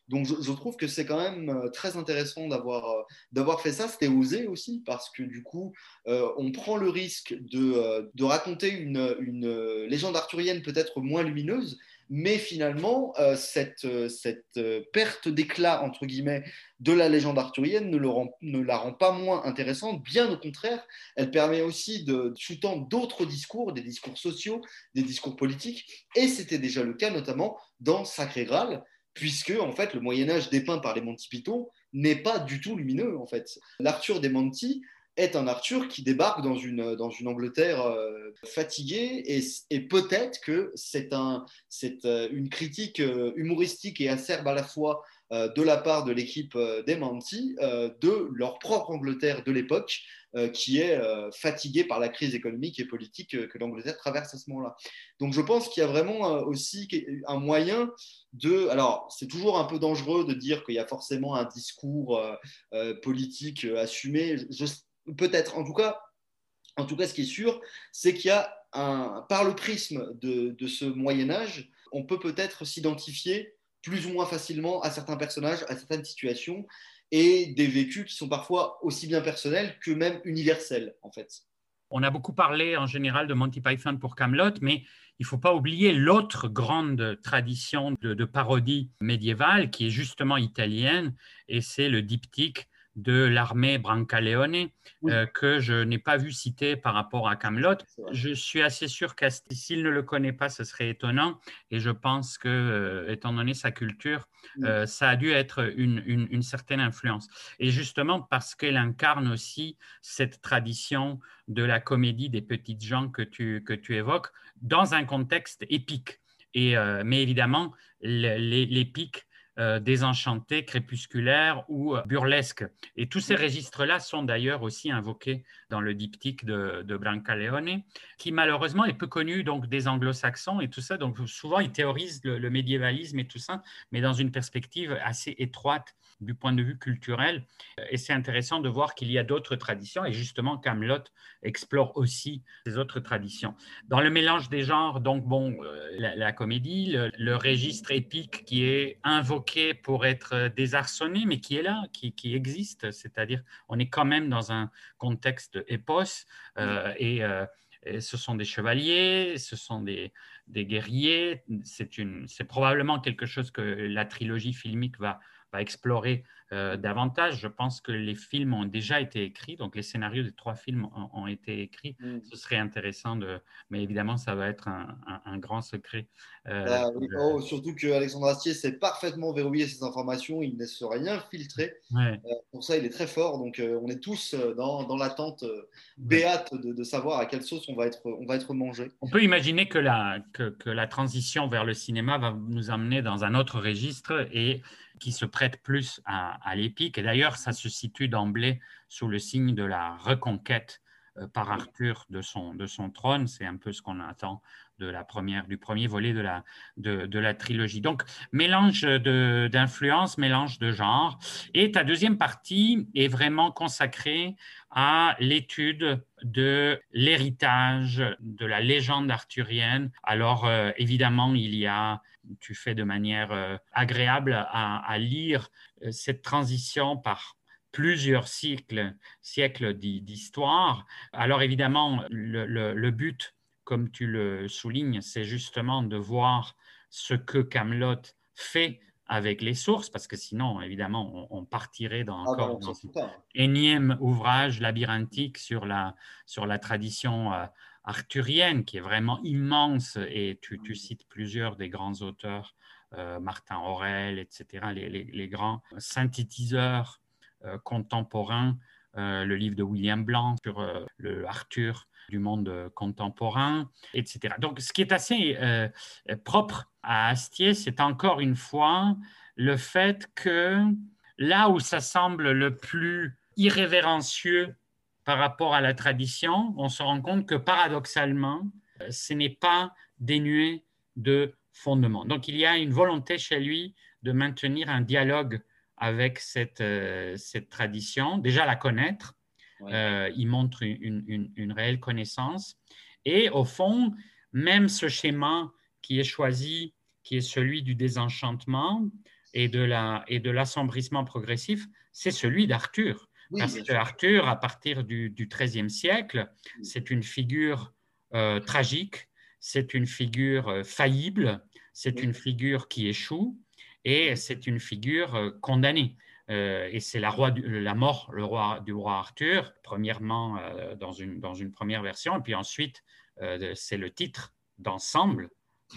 Donc je, trouve que c'est quand même euh, très intéressant d'avoir euh, d'avoir fait ça. C'était osé aussi parce que du coup, euh, on prend le risque de, de raconter une, une, légende arthurienne peut-être moins lumineuse, mais finalement, cette, cette perte d'éclat, entre guillemets, de la légende arthurienne ne, le rend, ne, la rend pas moins intéressante, bien au contraire, elle permet aussi de sous-tendre d'autres discours, des discours sociaux, des discours politiques, et c'était déjà le cas notamment dans Sacré Graal, puisque en fait le Moyen Âge dépeint par les Monty Python n'est pas du tout lumineux en fait. L'Arthur des Monty est un Arthur qui débarque dans une, Angleterre euh, fatiguée et, peut-être que c'est un, euh, une critique euh, humoristique et acerbe à la fois de la part de l'équipe des Monty de leur propre Angleterre de l'époque qui est fatiguée par la crise économique et politique que l'Angleterre traverse à ce moment-là. Donc je pense qu'il y a vraiment aussi un moyen de... Alors c'est toujours un peu dangereux de dire qu'il y a forcément un discours politique assumé. Peut-être. En tout cas, en tout cas, ce qui est sûr, c'est qu'il y a un, par le prisme de, ce Moyen Âge, on peut peut-être s'identifier plus ou moins facilement à certains personnages, à certaines situations, et des vécus qui sont parfois aussi bien personnels que même universels, en fait. On a beaucoup parlé en général de Monty Python pour Camelot, mais il ne faut pas oublier l'autre grande tradition de, de, parodie médiévale qui est justement italienne, et c'est le diptyque de l'armée Brancaleone euh, que je n'ai pas vu citer par rapport à Camelot. Je suis assez sûr que s'il ne le connaît pas, ce serait étonnant. Et je pense que, euh, étant donné sa culture, euh, ça a dû être une, certaine influence. Et justement parce qu'elle incarne aussi cette tradition de la comédie des petites gens que tu, que tu évoques dans un contexte épique. Et, mais évidemment, l'épique euh, désenchanté, crépusculaire ou euh, burlesque. Et tous ces registres-là sont d'ailleurs aussi invoqués dans le diptyque de, de Brancaleone, qui malheureusement est peu connu donc des anglo-saxons et tout ça. Donc souvent, ils théorisent le, médiévalisme et tout ça, mais dans une perspective assez étroite du point de vue culturel. Et c'est intéressant de voir qu'il y a d'autres traditions. Et justement, Camelot explore aussi ces autres traditions. Dans le mélange des genres, donc, bon, euh, la, comédie, le, registre épique qui est invoqué pour être désarçonné, mais qui est là, qui, existe. C'est-à-dire, on est quand même dans un contexte épos. Euh, et, euh, et ce sont des chevaliers, ce sont des, des guerriers. C'est probablement quelque chose que la trilogie filmique va, va explorer euh, davantage. Je pense que les films ont déjà été écrits, donc les scénarios des trois films ont, été écrits. Mm. Ce serait intéressant de, mais évidemment, ça va être un, grand secret. Euh, ah oh, surtout que Alexandre Astier sait parfaitement verrouiller ces informations, il ne laisse rien filtrer. Euh, pour ça, il est très fort. Donc, on est tous dans, dans l'attente béate de, savoir à quelle sauce on va être, on va être mangé. On peut imaginer que la, que, que la transition vers le cinéma va nous amener dans un autre registre et qui se prête plus à, l'épique. Et d'ailleurs, ça se situe d'emblée sous le signe de la reconquête euh, par Arthur de son, de son trône. C'est un peu ce qu'on attend de la première, du premier volet de la, de, la trilogie. Donc, mélange d'influence, mélange de genre. Et ta deuxième partie est vraiment consacrée à l'étude de l'héritage de la légende arthurienne. Alors, euh, évidemment, il y a, tu fais de manière euh, agréable à, lire euh, cette transition par plusieurs siècles, siècles d'histoire. Alors évidemment, le, but comme tu le soulignes, c'est justement de voir ce que Camelot fait avec les sources, parce que sinon, évidemment, on, partirait dans, ah bah, encore un énième ouvrage labyrinthique sur la, sur la tradition euh, arthurienne, qui est vraiment immense, et tu, cites plusieurs des grands auteurs, euh, Martin Aurel, etc., les, grands synthétiseurs euh, contemporains, le livre de William Blanc sur le Arthur du monde euh, contemporain, etc. Donc, ce qui est assez euh, propre à Astier, c'est encore une fois le fait que là où ça semble le plus irrévérencieux par rapport à la tradition, on se rend compte que paradoxalement, ce n'est pas dénué de fondement. Donc il y a une volonté chez lui de maintenir un dialogue avec cette, euh, cette tradition, déjà la connaître, euh, il montre une, une, réelle connaissance, et au fond, même ce schéma qui est choisi, qui est celui du désenchantement et de l'assombrissement progressif, c'est celui d'Arthur. Parce que Arthur, à partir du XIIIe siècle, c'est une figure euh, tragique, c'est une figure euh, faillible, c'est une figure qui échoue et c'est une figure euh, condamnée. et c'est la, la, mort le roi, du roi Arthur, premièrement dans, une, dans une première version, et puis ensuite c'est le titre d'ensemble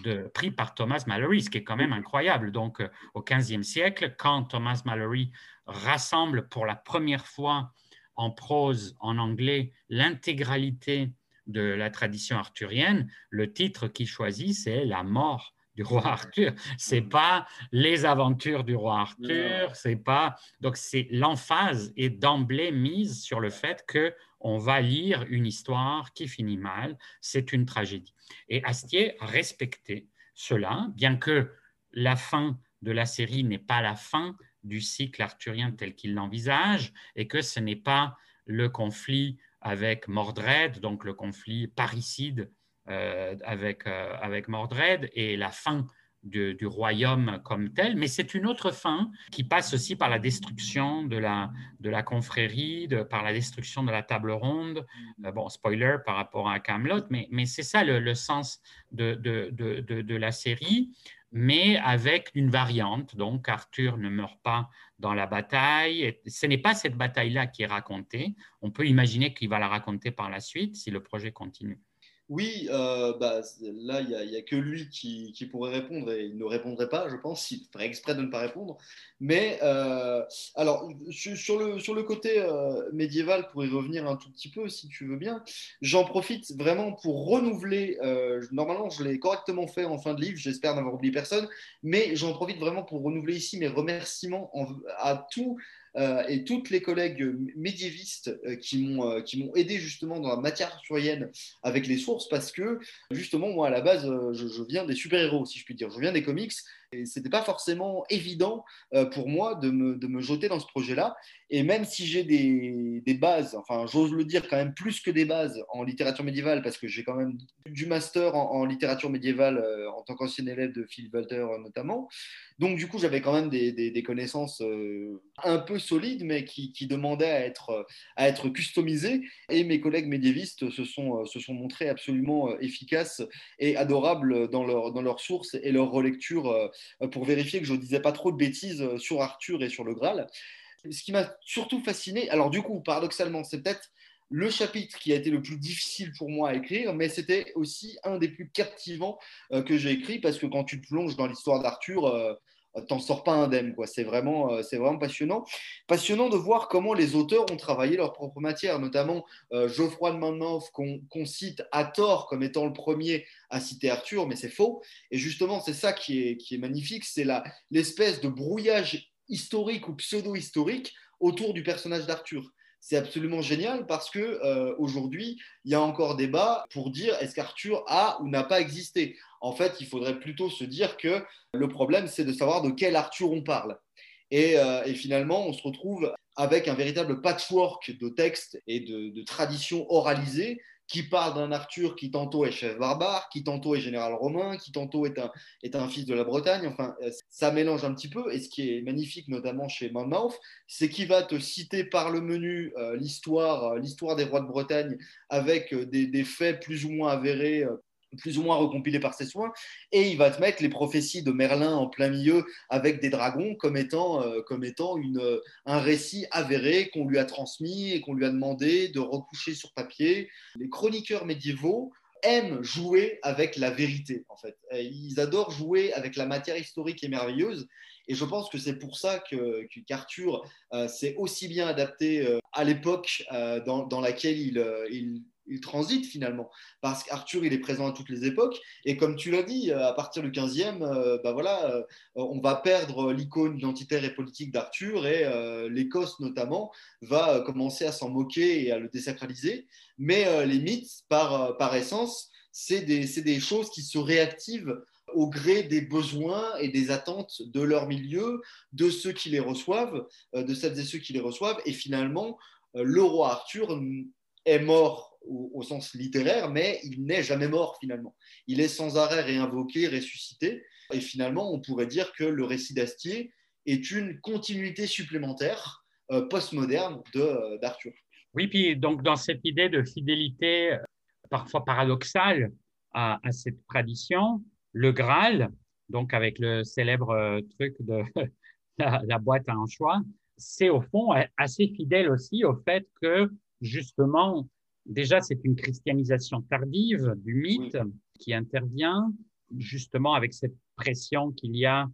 de, pris par Thomas Mallory, ce qui est quand même incroyable. Donc, au XVe siècle, quand Thomas Mallory rassemble pour la première fois en prose, en anglais, l'intégralité de la tradition arthurienne, le titre qu'il choisit, c'est La mort du roi Arthur. C'est pas les aventures du roi Arthur, c'est pas donc c'est l'emphase est d'emblée mise sur le fait que on va lire une histoire qui finit mal, c'est une tragédie. Et Astier a respecté cela, bien que la fin de la série n'est pas la fin du cycle arthurien tel qu'il l'envisage, et que ce n'est pas le conflit avec Mordred, donc le conflit parricide euh, avec, euh, avec Mordred, et la fin du, royaume comme tel, mais c'est une autre fin qui passe aussi par la destruction de la, de la confrérie, par la destruction de la table ronde. Euh, bon, spoiler par rapport à Camelot, mais, mais c'est ça le, le sens de, de, de, la série mais avec une variante. Donc, Arthur ne meurt pas dans la bataille. ce n'est pas cette bataille-là qui est racontée. On peut imaginer qu'il va la raconter par la suite si le projet continue. Oui, euh, bah, là, il n'y a, que lui qui, pourrait répondre et il ne répondrait pas, je pense, il ferait exprès de ne pas répondre. Mais euh, alors, sur le, sur le côté euh, médiéval, pour y revenir un tout petit peu, si tu veux bien, j'en profite vraiment pour renouveler, normalement, je l'ai correctement fait en fin de livre, j'espère n'avoir oublié personne, mais j'en profite vraiment pour renouveler ici mes remerciements à tous et toutes les collègues médiévistes euh, euh, qui m'ont aidé justement dans la matière arthurienne avec les sources parce que justement moi à la base je, je viens des super-héros si je puis dire, je viens des comics et c'était pas forcément évident pour moi de me, de me jeter dans ce projet-là. Et même si j'ai des, des, bases, enfin j'ose le dire quand même plus que des bases en littérature médiévale, parce que j'ai quand même du master en, littérature médiévale en tant qu'ancien élève de Philippe Walter notamment. Donc du coup j'avais quand même des, des, connaissances un peu solides, mais qui, qui, demandaient à être, à être customisées. Et mes collègues médiévistes se sont, se sont montrés absolument efficaces et adorables dans, leur, dans leurs sources et leur relecture euh, pour vérifier que je ne disais pas trop de bêtises euh, sur Arthur et sur le Graal. Ce qui m'a surtout fasciné, alors du coup, paradoxalement, c'est peut-être le chapitre qui a été le plus difficile pour moi à écrire, mais c'était aussi un des plus captivants euh, que j'ai écrit parce que quand tu plonges dans l'histoire d'Arthur, t'en sors pas indemne. Quoi. C'est, vraiment, euh, c'est vraiment passionnant. Passionnant de voir comment les auteurs ont travaillé leur propre matière, notamment euh, Geoffroy de Monmouth, qu'on, cite à tort comme étant le premier à citer Arthur, mais c'est faux. Et justement, c'est ça qui est, qui est magnifique, c'est la, l'espèce de brouillage historique ou pseudo-historique autour du personnage d'Arthur c'est absolument génial parce que euh, aujourd'hui, il y a encore débat pour dire est-ce qu'Arthur a ou n'a pas existé. En fait, il faudrait plutôt se dire que le problème, c'est de savoir de quel Arthur on parle. Et, euh, finalement, on se retrouve avec un véritable patchwork de textes et de, de traditions oralisées qui parle d'un Arthur qui tantôt est chef barbare, qui tantôt est général romain, qui tantôt est un, fils de la Bretagne. Enfin, euh, ça mélange un petit peu. Et ce qui est magnifique, notamment chez Monmouth, c'est qu'il va te citer par le menu euh, l'histoire, euh, l'histoire des rois de Bretagne avec des, des, faits plus ou moins avérés plus ou moins recompilé par ses soins, et il va te mettre les prophéties de Merlin en plein milieu avec des dragons comme étant, euh, comme étant euh, un récit avéré qu'on lui a transmis et qu'on lui a demandé de recoucher sur papier. Les chroniqueurs médiévaux aiment jouer avec la vérité, en fait. Ils adorent jouer avec la matière historique et merveilleuse, et je pense que c'est pour ça que, qu'Arthur euh, s'est aussi bien adapté à l'époque dans, dans, laquelle il, il il transite finalement. Parce qu'Arthur, il est présent à toutes les époques. Et comme tu l'as dit, à partir du 15e, euh, bah voilà, euh, on va perdre l'icône identitaire et politique d'Arthur et euh, l'Écosse notamment va commencer à s'en moquer et à le désacraliser. Mais les mythes, par, par essence, c'est des, des, choses qui se réactivent au gré des besoins et des attentes de leur milieu, de ceux qui les reçoivent, de celles et ceux qui les reçoivent. Et finalement, le roi Arthur est mort au, sens littéraire, mais il n'est jamais mort finalement. Il est sans arrêt réinvoqué, ressuscité, et finalement on pourrait dire que le récit d'Astier est une continuité supplémentaire euh, postmoderne euh, d'Arthur. Oui, puis donc dans cette idée de fidélité euh, parfois paradoxale à, cette tradition, le Graal, donc avec le célèbre truc de la, la boîte à anchois, c'est au fond assez fidèle aussi au fait que justement Déjà, c'est une christianisation tardive du mythe qui intervient justement avec cette pression qu'il y a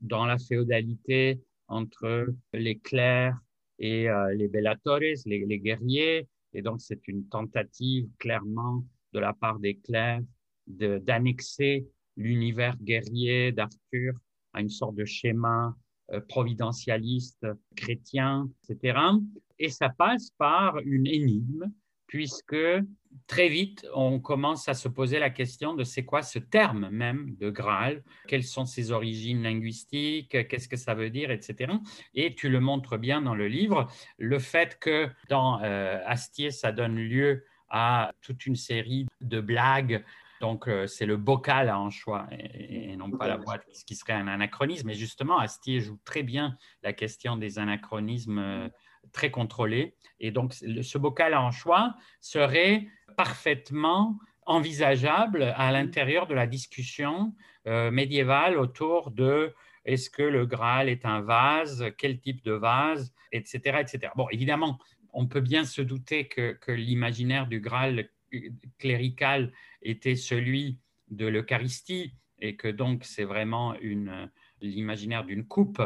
dans la féodalité entre les clercs et euh, les bellatores, les, guerriers. Et donc, c'est une tentative clairement de la part des clercs d'annexer l'univers guerrier d'Arthur à une sorte de schéma euh, providentialiste chrétien, etc. Et ça passe par une énigme puisque très vite, on commence à se poser la question de c'est quoi ce terme même de Graal, quelles sont ses origines linguistiques, qu'est-ce que ça veut dire, etc. Et tu le montres bien dans le livre, le fait que dans euh, Astier, ça donne lieu à toute une série de blagues. Donc, euh, c'est le bocal à anchois et, et non pas la boîte, ce qui serait un anachronisme. Et justement, Astier joue très bien la question des anachronismes euh, très contrôlés. Et donc, ce bocal en choix serait parfaitement envisageable à l'intérieur de la discussion euh, médiévale autour de est-ce que le Graal est un vase, quel type de vase, etc. etc. Bon, évidemment, on peut bien se douter que, que l'imaginaire du Graal clérical était celui de l'Eucharistie et que donc c'est vraiment l'imaginaire d'une coupe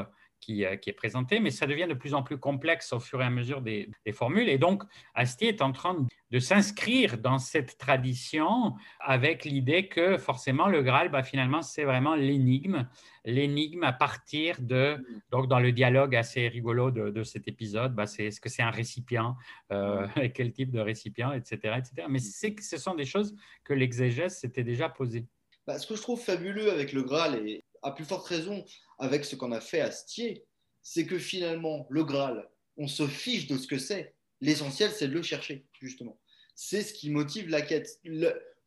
euh, qui, est présenté, mais ça devient de plus en plus complexe au fur et à mesure des, formules. Et donc, Astier est en train de s'inscrire dans cette tradition avec l'idée que forcément le Graal, bah, finalement, c'est vraiment l'énigme, l'énigme à partir de, donc dans le dialogue assez rigolo de, cet épisode, bah, c'est est-ce que c'est un récipient, euh, quel type de récipient, etc. etc. Mais ce sont des choses que l'exégèse s'était déjà posées. Bah, ce que je trouve fabuleux avec le Graal, et à plus forte raison avec ce qu'on a fait à Stier, c'est que finalement, le Graal, on se fiche de ce que c'est. L'essentiel, c'est de le chercher, justement. C'est ce qui motive la quête.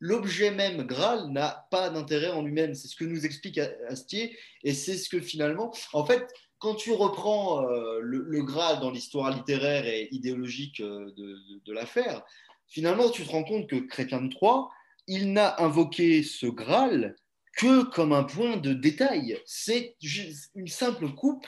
L'objet même Graal n'a pas d'intérêt en lui-même. C'est ce que nous explique Astier. Et c'est ce que finalement, en fait, quand tu reprends euh, le, Graal dans l'histoire littéraire et idéologique euh, de, de l'affaire, finalement, tu te rends compte que Chrétien de Troyes, il n'a invoqué ce Graal que comme un point de détail. C'est une simple coupe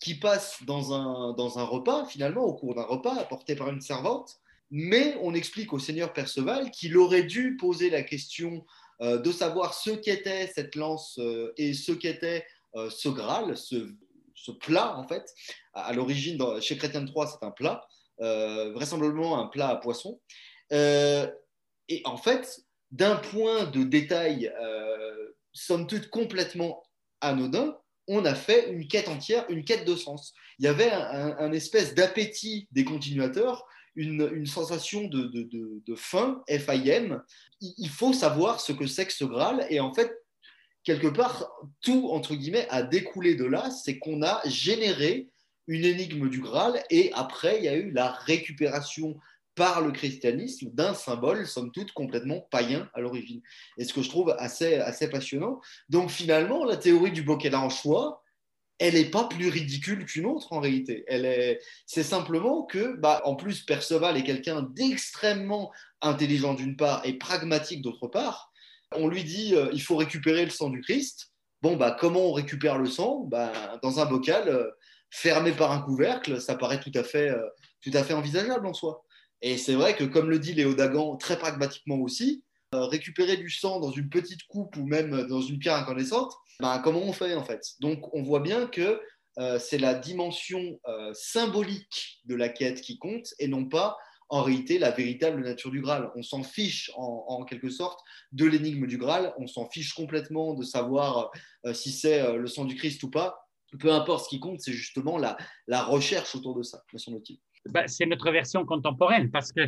qui passe dans un, dans un repas, finalement, au cours d'un repas apporté par une servante. Mais on explique au seigneur Perceval qu'il aurait dû poser la question euh, de savoir ce qu'était cette lance euh, et ce qu'était euh, ce Graal, ce, plat, en fait. À, l'origine, chez Chrétien Troyes, c'est un plat, vraisemblablement un plat à poisson. et en fait, d'un point de détail somme toute complètement anodin, on a fait une quête entière, une quête de sens. Il y avait un, espèce d'appétit des continuateurs, une, sensation de, de, faim, FIM. Il faut savoir ce que c'est que ce Graal. Et en fait, quelque part, tout, entre guillemets, a découlé de là. C'est qu'on a généré une énigme du Graal et après, il y a eu la récupération par le christianisme d'un symbole, somme toute, complètement païen à l'origine. Et ce que je trouve assez, assez passionnant. Donc finalement, la théorie du en choix, elle n'est pas plus ridicule qu'une autre en réalité. Elle est, c'est simplement que, bah, en plus, Perceval est quelqu'un d'extrêmement intelligent d'une part et pragmatique d'autre part. On lui dit, euh, il faut récupérer le sang du Christ. Bon, bah, comment on récupère le sang? Bah, Dans un bocal euh, fermé par un couvercle, ça paraît tout à fait, euh, tout à fait envisageable en soi. Et c'est vrai que, comme le dit Léo Dagan, très pragmatiquement aussi, euh, récupérer du sang dans une petite coupe ou même dans une pierre incandescente, ben, comment on fait en fait? Donc on voit bien que euh, c'est la dimension euh, symbolique de la quête qui compte et non pas en réalité la véritable nature du Graal. On s'en fiche en, quelque sorte de l'énigme du Graal, on s'en fiche complètement de savoir si c'est le sang du Christ ou pas. Peu importe ce qui compte, c'est justement la, la, recherche autour de ça, me semble-t-il. Bah, c'est notre version contemporaine, parce que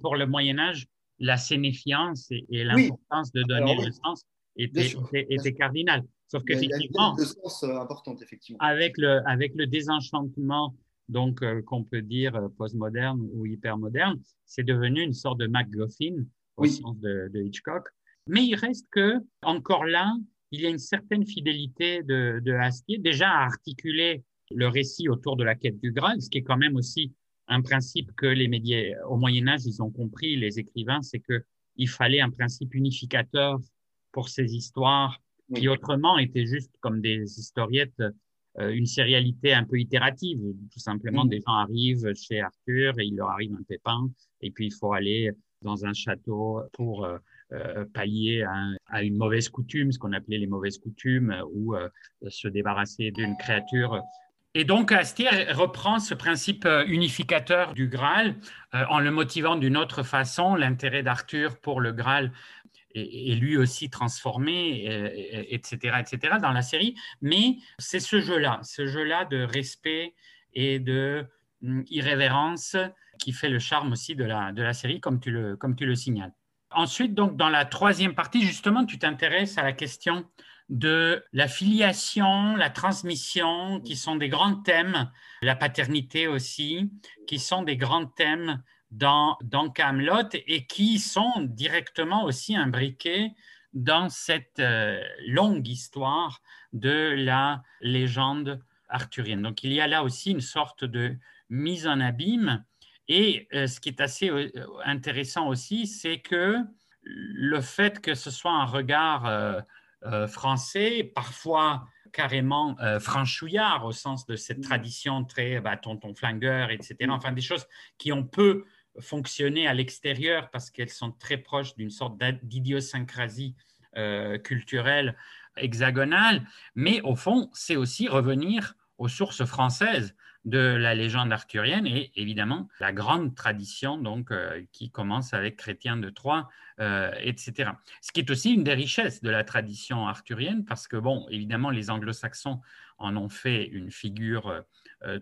pour le Moyen Âge, la sénéfiance et, l'importance de donner le sens était, était, cardinale. Sauf qu'effectivement, euh, effectivement. Avec le, avec le désenchantement donc euh, qu'on peut dire euh, postmoderne ou hypermoderne, c'est devenu une sorte de MacGuffin au sens de, Hitchcock. Mais il reste que, encore là, il y a une certaine fidélité de, de Astier, déjà à articuler le récit autour de la quête du Graal, ce qui est quand même aussi un principe que les médias au Moyen Âge, ils ont compris, les écrivains, c'est que il fallait un principe unificateur pour ces histoires qui autrement étaient juste comme des historiettes euh, une sérialité un peu itérative. Tout simplement, des gens arrivent chez Arthur et il leur arrive un pépin, et puis il faut aller dans un château pour euh, euh, pallier à, une mauvaise coutume, ce qu'on appelait les mauvaises coutumes, ou se débarrasser d'une créature. Et donc, Astier reprend ce principe unificateur du Graal en le motivant d'une autre façon. L'intérêt d'Arthur pour le Graal et, lui aussi transformé, etc., etc., dans la série. Mais c'est ce jeu-là, ce jeu-là de respect et de hum, irrévérence qui fait le charme aussi de la, de la série, comme tu, le, comme tu le signales. Ensuite, donc, dans la troisième partie, justement, tu t'intéresses à la question de la filiation, la transmission, qui sont des grands thèmes, la paternité aussi, qui sont des grands thèmes dans, dans Camelot et qui sont directement aussi imbriqués dans cette euh, longue histoire de la légende arthurienne. Donc il y a là aussi une sorte de mise en abîme. Et euh, ce qui est assez euh, intéressant aussi, c'est que le fait que ce soit un regard français, parfois carrément franchouillard au sens de cette tradition très bah, tonton flingueur, etc. Enfin, des choses qui ont peu fonctionner à l'extérieur parce qu'elles sont très proches d'une sorte d'idiosyncrasie euh, culturelle hexagonale, mais au fond, c'est aussi revenir aux sources françaises de la légende arthurienne et évidemment la grande tradition donc euh, qui commence avec Chrétien de Troyes, euh, etc. Ce qui est aussi une des richesses de la tradition arthurienne parce que bon, évidemment les anglo-saxons en ont fait une figure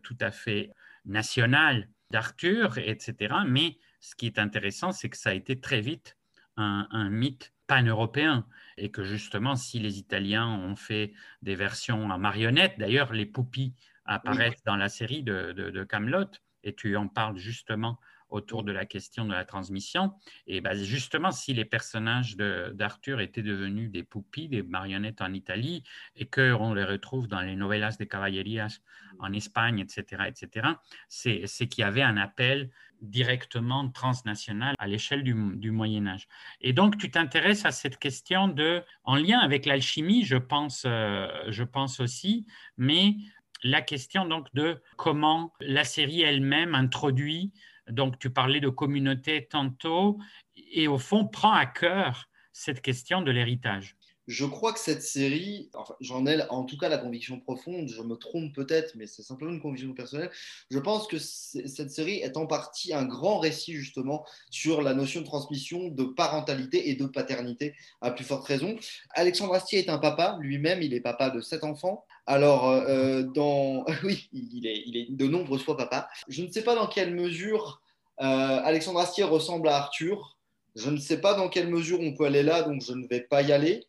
tout à fait nationale d'Arthur, etc. Mais ce qui est intéressant, c'est que ça a été très vite un, mythe pan-européen et que justement, si les Italiens ont fait des versions en marionnettes, d'ailleurs, les poupies apparaissent dans la série de, de Camelot, et tu en parles justement autour de la question de la transmission. Et ben, justement, si les personnages d'Arthur étaient devenus des poupies, des marionnettes en Italie, et qu'on les retrouve dans les novellas de cavallerías en Espagne, etc., etc., c'est qu'il y avait un appel directement transnational à l'échelle du, Moyen Âge. Et donc, tu t'intéresses à cette question de, en lien avec l'alchimie, je pense, euh, je pense aussi, mais la question donc de comment la série elle-même introduit donc, tu parlais de communauté tantôt, et au fond, prend à cœur cette question de l'héritage. Je crois que cette série, j'en ai en tout cas la conviction profonde, je me trompe peut-être, mais c'est simplement une conviction personnelle. Je pense que cette série est en partie un grand récit justement sur la notion de transmission, de parentalité et de paternité, à plus forte raison. Alexandre Astier est un papa, lui-même, il est papa de sept enfants. Alors, euh, dans... oui, il est, il est de nombreuses fois papa. Je ne sais pas dans quelle mesure euh, Alexandre Astier ressemble à Arthur. Je ne sais pas dans quelle mesure on peut aller là, donc je ne vais pas y aller.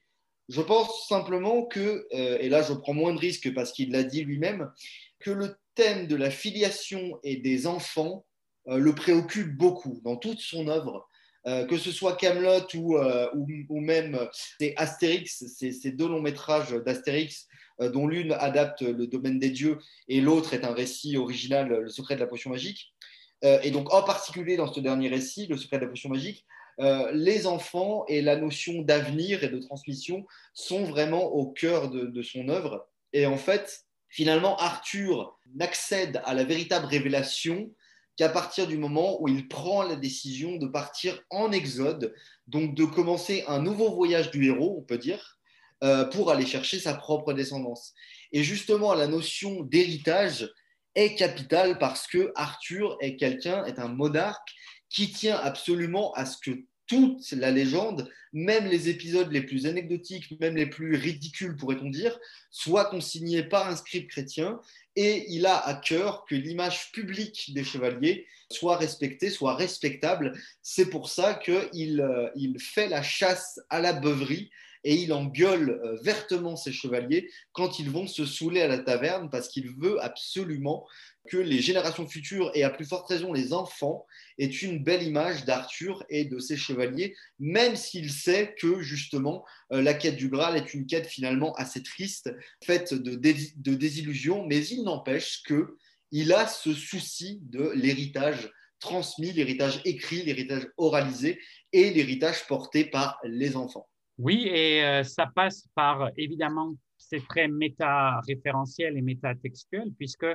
Je pense simplement que, euh, et là je prends moins de risques parce qu'il l'a dit lui-même, que le thème de la filiation et des enfants le préoccupe beaucoup dans toute son œuvre. que ce soit Camelot ou, ou, même Astérix, ces deux longs métrages d'Astérix euh, dont l'une adapte le domaine des dieux et l'autre est un récit original, le secret de la potion magique. Euh, et donc, en particulier dans ce dernier récit, le secret de la potion magique, euh, les enfants et la notion d'avenir et de transmission sont vraiment au cœur de, son œuvre. Et en fait, finalement, Arthur n'accède à la véritable révélation qu'à partir du moment où il prend la décision de partir en exode, donc de commencer un nouveau voyage du héros, on peut dire, euh, pour aller chercher sa propre descendance. Et justement, la notion d'héritage est capitale parce que Arthur est quelqu'un, est un monarque qui tient absolument à ce que toute la légende, même les épisodes les plus anecdotiques, même les plus ridicules, pourrait-on dire, soient consignés par un script chrétien. Et il a à cœur que l'image publique des chevaliers soit respectée, soit respectable. C'est pour ça qu'il euh, il fait la chasse à la beuverie et il engueule euh, vertement ses chevaliers quand ils vont se saouler à la taverne parce qu'il veut absolument que les générations futures, et à plus forte raison les enfants, aient une belle image d'Arthur et de ses chevaliers, même s'il sait que justement euh, la quête du Graal est une quête finalement assez triste, faite de, de désillusions, mais il n'empêche que il a ce souci de l'héritage transmis, l'héritage écrit, l'héritage oralisé et l'héritage porté par les enfants. Oui, et euh, ça passe par, évidemment, c'est très méta-référentiel et méta-textuel, puisque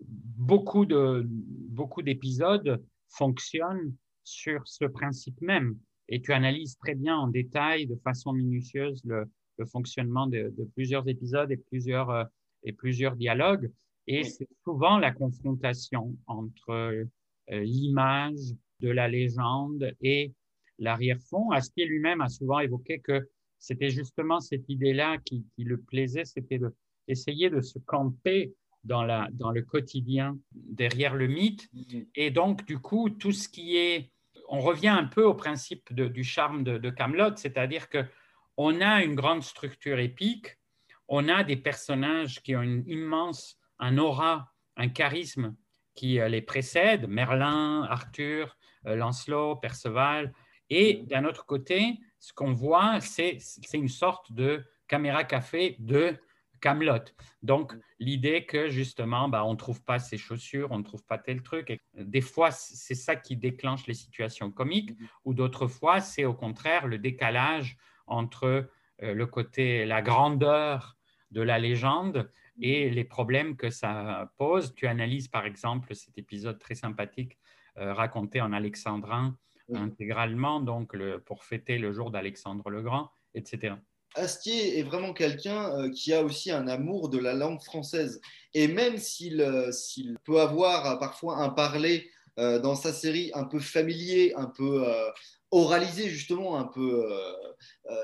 beaucoup de beaucoup d'épisodes fonctionnent sur ce principe même. Et tu analyses très bien en détail, de façon minutieuse, le, le fonctionnement de, de, plusieurs épisodes et plusieurs, euh, et plusieurs dialogues. Et c'est souvent la confrontation entre euh, l'image de la légende et l'arrière-fond. Astier lui-même a souvent évoqué que c'était justement cette idée-là qui, qui, le plaisait, c'était d'essayer de, se camper dans, la, dans le quotidien derrière le mythe. Mm-hmm. Et donc, du coup, tout ce qui est... On revient un peu au principe de, du charme de Camelot, c'est-à-dire que on a une grande structure épique, on a des personnages qui ont une immense, un aura, un charisme qui euh, les précède, Merlin, Arthur, euh, Lancelot, Perceval, et d'un autre côté, ce qu'on voit, c'est une sorte de caméra café de Camelot. Donc, l'idée que justement, bah, on ne trouve pas ses chaussures, on ne trouve pas tel truc. Et des fois, c'est ça qui déclenche les situations comiques, mm-hmm. ou d'autres fois, c'est au contraire le décalage entre euh, le côté, la grandeur de la légende et mm-hmm. les problèmes que ça pose. Tu analyses par exemple cet épisode très sympathique euh, raconté en alexandrin intégralement, donc le, pour fêter le jour d'Alexandre le Grand, etc. Astier est vraiment quelqu'un euh, qui a aussi un amour de la langue française. Et même s'il euh, peut avoir euh, parfois un parler dans sa série un peu familier, un peu oralisé justement, un peu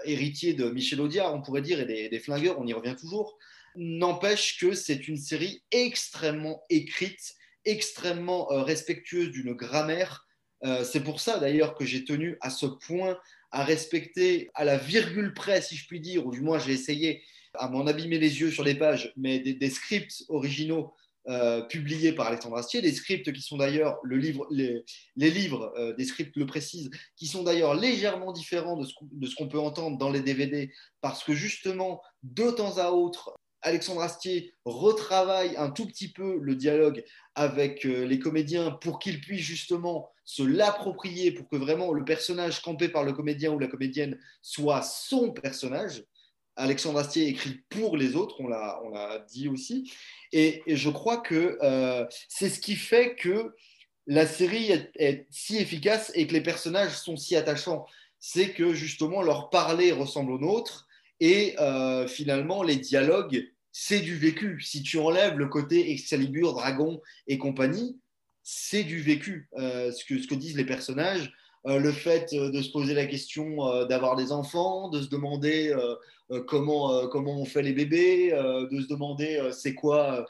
héritier de Michel Audiard, on pourrait dire, et des, des flingueurs, on y revient toujours, n'empêche que c'est une série extrêmement écrite, extrêmement respectueuse d'une grammaire. C'est pour ça d'ailleurs que j'ai tenu à ce point à respecter à la virgule près, si je puis dire, ou du moins j'ai essayé à m'en abîmer les yeux sur les pages, mais des, scripts originaux euh, publiés par Alexandre Astier, des scripts qui sont d'ailleurs, le livre, les, livres euh, des scripts le précisent, qui sont d'ailleurs légèrement différents de ce qu'on peut entendre dans les DVD, parce que justement, de temps à autre, Alexandre Astier retravaille un tout petit peu le dialogue avec euh, les comédiens pour qu'ils puissent justement se l'approprier, pour que vraiment le personnage campé par le comédien ou la comédienne soit son personnage. Alexandre Astier écrit pour les autres, on l'a dit aussi. Et, je crois que euh, c'est ce qui fait que la série est, si efficace et que les personnages sont si attachants. C'est que justement leur parler ressemble au nôtre et euh, finalement les dialogues c'est du vécu. Si tu enlèves le côté Excalibur, Dragon et compagnie, c'est du vécu. Euh, ce, que, disent les personnages, euh, le fait euh, de se poser la question d'avoir des enfants, de se demander comment, on fait les bébés, de se demander c'est quoi,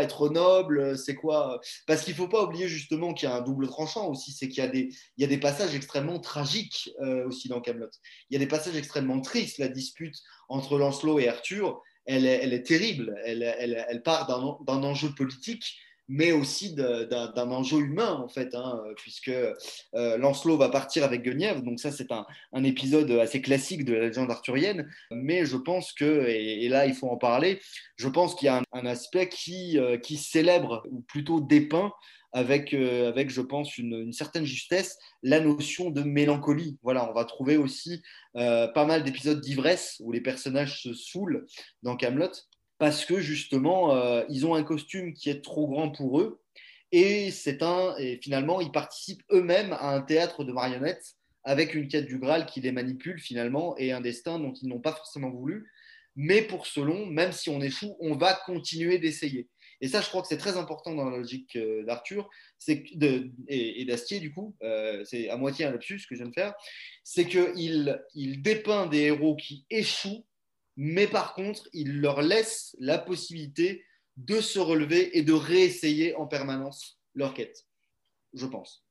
être noble, c'est quoi. Parce qu'il ne faut pas oublier justement qu'il y a un double tranchant aussi, c'est qu'il y a des passages extrêmement tragiques aussi dans Camelot. Il y a des passages extrêmement tristes, la dispute entre Lancelot et Arthur elle est, terrible. Elle, part d'un enjeu politique, mais aussi d'un enjeu humain, en fait, hein, puisque euh, Lancelot va partir avec Guenièvre. Donc ça, c'est un, épisode assez classique de la légende arthurienne. Mais je pense que, et, là, il faut en parler, je pense qu'il y a un, aspect qui, euh, qui célèbre, ou plutôt dépeint, avec, euh, avec je pense, une, certaine justesse, la notion de mélancolie. Voilà, on va trouver aussi pas mal d'épisodes d'ivresse où les personnages se saoulent dans Camelot parce que justement, euh, ils ont un costume qui est trop grand pour eux et c'est un et finalement, ils participent eux-mêmes à un théâtre de marionnettes avec une quête du Graal qui les manipule finalement et un destin dont ils n'ont pas forcément voulu. Mais pour ce long, même si on échoue, on va continuer d'essayer. Et ça, je crois que c'est très important dans la logique d'Arthur et, et d'Astier, du coup, c'est à moitié un lapsus que je viens de faire, c'est qu'il il dépeint des héros qui échouent, mais par contre, il leur laisse la possibilité de se relever et de réessayer en permanence leur quête, je pense.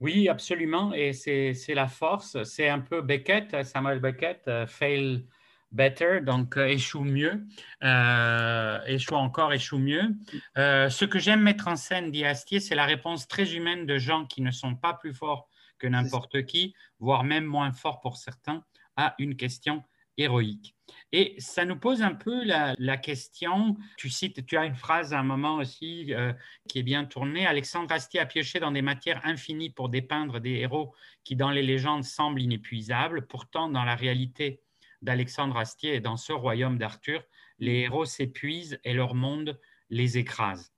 Oui, absolument. Et c'est la force. C'est un peu Beckett, Samuel Beckett, euh, fail better, donc euh, échoue mieux, euh, échoue encore, échoue mieux. ce que j'aime mettre en scène, dit Astier, c'est la réponse très humaine de gens qui ne sont pas plus forts que n'importe qui, voire même moins forts pour certains, à une question héroïque. Et ça nous pose un peu la, question, tu cites, tu as une phrase à un moment aussi euh, qui est bien tournée, Alexandre Astier a pioché dans des matières infinies pour dépeindre des héros qui dans les légendes semblent inépuisables, pourtant dans la réalité d'Alexandre Astier et dans ce royaume d'Arthur, les héros s'épuisent et leur monde les écrase.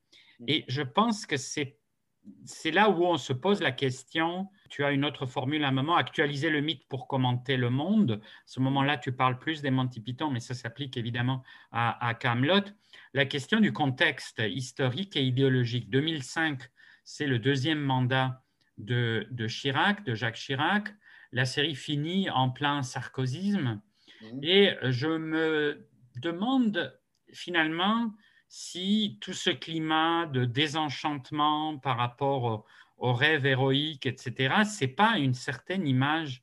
Et je pense que c'est c'est là où on se pose la question. Tu as une autre formule à un moment, actualiser le mythe pour commenter le monde. À ce moment-là, tu parles plus d'Monty Python, mais ça s'applique évidemment à, Camelot. La question du contexte historique et idéologique. 2005, c'est le deuxième mandat de, Chirac, de Jacques Chirac. La série finit en plein sarkozysme. Mmh. Et je me demande finalement si tout ce climat de désenchantement par rapport aux, rêves héroïques, etc., ce n'est pas une certaine image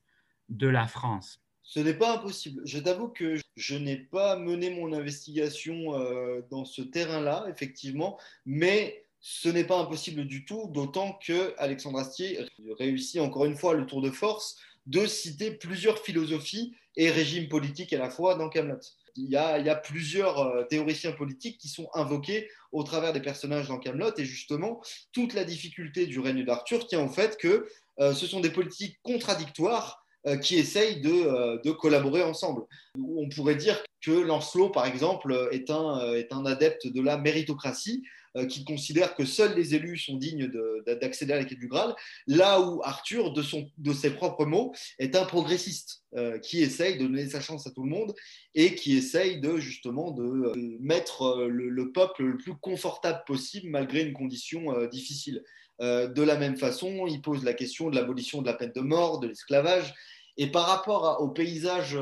de la France. Ce n'est pas impossible. Je t'avoue que je n'ai pas mené mon investigation euh, dans ce terrain-là, effectivement, mais ce n'est pas impossible du tout, d'autant que Alexandre Astier réussit encore une fois le tour de force de citer plusieurs philosophies et régimes politiques à la fois dans Camelot il y, a, plusieurs euh, théoriciens politiques qui sont invoqués au travers des personnages dans Camelot et justement toute la difficulté du règne d'Arthur tient au fait que euh, ce sont des politiques contradictoires euh, qui essayent de, collaborer ensemble. On pourrait dire que Lancelot, par exemple, est un adepte de la méritocratie, qui considère que seuls les élus sont dignes d'accéder à la quête du Graal, là où Arthur, de, ses propres mots, est un progressiste euh, qui essaye de donner sa chance à tout le monde et qui essaye de justement de, euh, mettre le, peuple le plus confortable possible malgré une condition difficile. de la même façon, il pose la question de l'abolition de la peine de mort, de l'esclavage. Et par rapport au paysage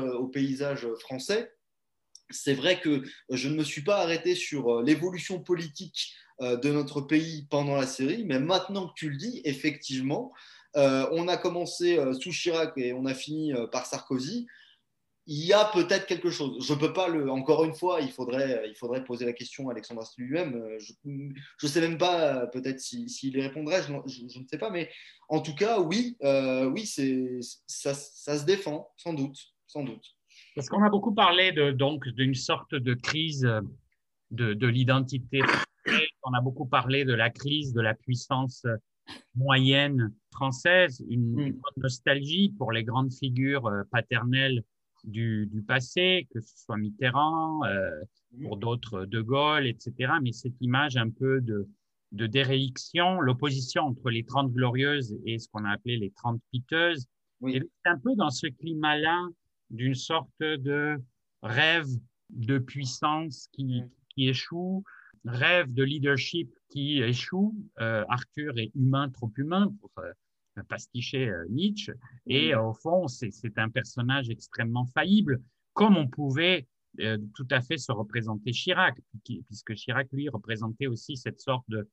français, c'est vrai que je ne me suis pas arrêté sur euh, l'évolution politique euh, de notre pays pendant la série, mais maintenant que tu le dis, effectivement, euh, on a commencé sous Chirac et on a fini par Sarkozy. Il y a peut-être quelque chose. Je peux pas le. Encore une fois, il faudrait, poser la question à Alexandre lui-même. Je ne sais même pas, peut-être s'il y répondrait. Je, ne sais pas, mais en tout cas, oui, oui, c'est ça, ça se défend, sans doute, sans doute. Parce qu'on a beaucoup parlé de, donc d'une sorte de crise de, de l'identité. On a beaucoup parlé de la crise de la puissance moyenne française, une, mm. nostalgie pour les grandes figures euh, paternelles du, du passé, que ce soit Mitterrand, euh, mm. pour d'autres De Gaulle, etc. Mais cette image un peu de, de déréliction, l'opposition entre les Trente Glorieuses et ce qu'on a appelé les Trente Piteuses. Et c'est un peu dans ce climat-là d'une sorte de rêve de puissance qui, qui échoue, rêve de leadership qui échoue. Euh, Arthur est humain, trop humain pour euh, pasticher euh, Nietzsche. Et au fond, c'est un personnage extrêmement faillible, comme on pouvait tout à fait se représenter Chirac, puisque Chirac, lui, représentait aussi cette sorte de,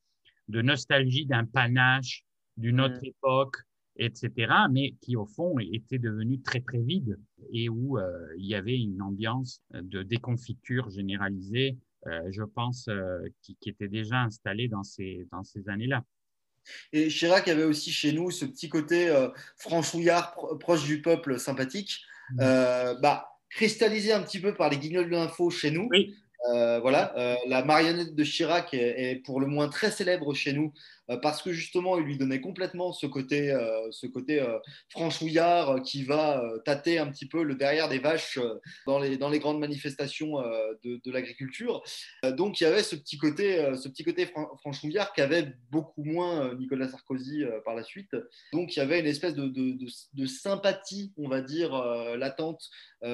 de nostalgie d'un panache d'une autre époque, etc., mais qui au fond était devenu très très vide et où euh, il y avait une ambiance de déconfiture généralisée, euh, je pense, euh, qui, était déjà installée dans ces, dans ces années-là. Et Chirac avait aussi chez nous ce petit côté franchouillard, proche du peuple, sympathique, mmh. bah, cristallisé un petit peu par les guignols de l'info chez nous. Oui. voilà, la marionnette de Chirac est, pour le moins très célèbre chez nous parce que justement, il lui donnait complètement ce côté, euh, ce côté euh, franchouillard qui va tâter un petit peu le derrière des vaches dans, les, dans les grandes manifestations de, l'agriculture. donc, il y avait ce petit côté, ce petit côté franchouillard qu'avait beaucoup moins Nicolas Sarkozy par la suite. Donc, il y avait une espèce de, sympathie, on va dire, latente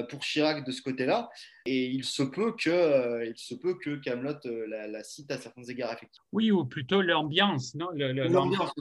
pour Chirac de ce côté-là. Et il se peut que, il se peut que Camelot la, la, cite à certains égards effectivement. Oui, ou plutôt l'ambiance, non L'ambiance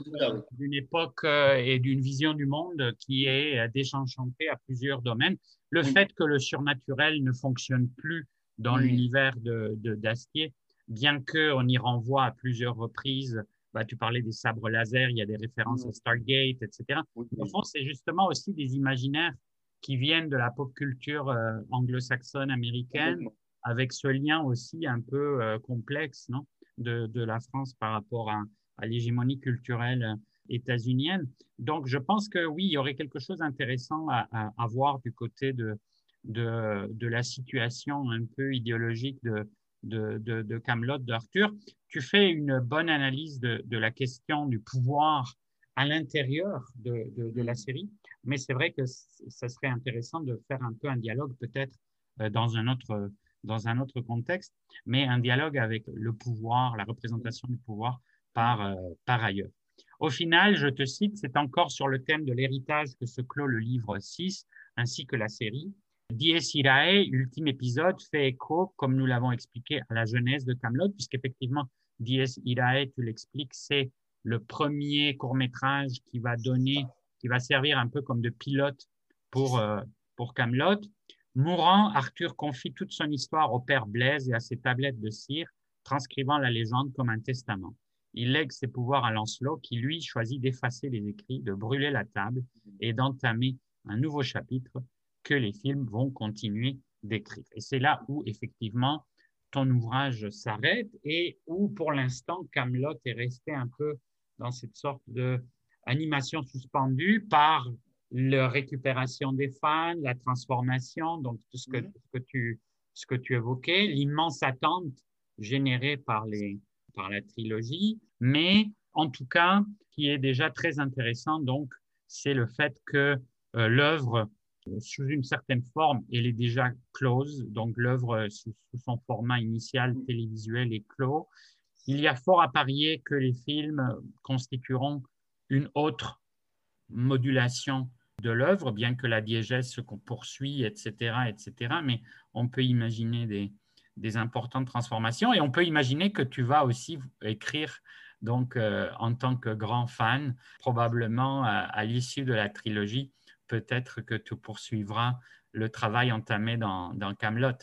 d'une époque euh, et d'une vision du monde qui est euh, désenchantée à plusieurs domaines. Le fait que le surnaturel ne fonctionne plus dans l'univers d'Astier, de, bien qu'on y renvoie à plusieurs reprises bah, tu parlais des sabres laser, il y a des références à Stargate, etc. Au fond, c'est justement aussi des imaginaires qui viennent de la pop culture euh, anglo-saxonne américaine, avec ce lien aussi un peu complexe non de, de, la France par rapport à, à l'hégémonie culturelle états-unienne. Donc, je pense que oui, il y aurait quelque chose d'intéressant à, à, voir du côté de, de, de, la situation un peu idéologique de, de, de Camelot, d'Arthur. Tu fais une bonne analyse de, de la question du pouvoir à l'intérieur de, de, la série, mais c'est vrai que ça serait intéressant de faire un peu un dialogue peut-être euh, dans un autre dans un autre contexte, mais un dialogue avec le pouvoir, la représentation du pouvoir par, euh, par ailleurs. Au final, je te cite, c'est encore sur le thème de l'héritage que se clôt le livre 6 ainsi que la série. Dies Irae, ultime épisode, fait écho, comme nous l'avons expliqué, à la genèse de Camelot, puisqu'effectivement, Dies Irae, tu l'expliques, c'est le premier court métrage qui va donner, qui va servir un peu comme de pilote pour, euh, pour Camelot. Mourant, Arthur confie toute son histoire au père Blaise et à ses tablettes de cire, transcrivant la légende comme un testament. Il lègue ses pouvoirs à Lancelot, qui lui choisit d'effacer les écrits, de brûler la table et d'entamer un nouveau chapitre que les films vont continuer d'écrire. Et c'est là où, effectivement, ton ouvrage s'arrête et où, pour l'instant, Camelot est resté un peu dans cette sorte de animation suspendue par la récupération des fans, la transformation, donc tout ce que, mhm. ce que, tu, ce que tu évoquais, l'immense attente générée par, les, par la trilogie. Mais en tout cas, qui est déjà très intéressant, donc, c'est le fait que euh, l'œuvre, euh, sous une certaine forme, elle est déjà close, donc l'œuvre euh, sous, sous, son format initial télévisuel est clos. Il y a fort à parier que les films constitueront une autre modulation de l'œuvre, bien que la diégèse se poursuit, etc., etc. Mais on peut imaginer des, des, importantes transformations et on peut imaginer que tu vas aussi écrire donc euh, en tant que grand fan, probablement à, l'issue de la trilogie, peut-être que tu poursuivras le travail entamé dans, dans Camelot.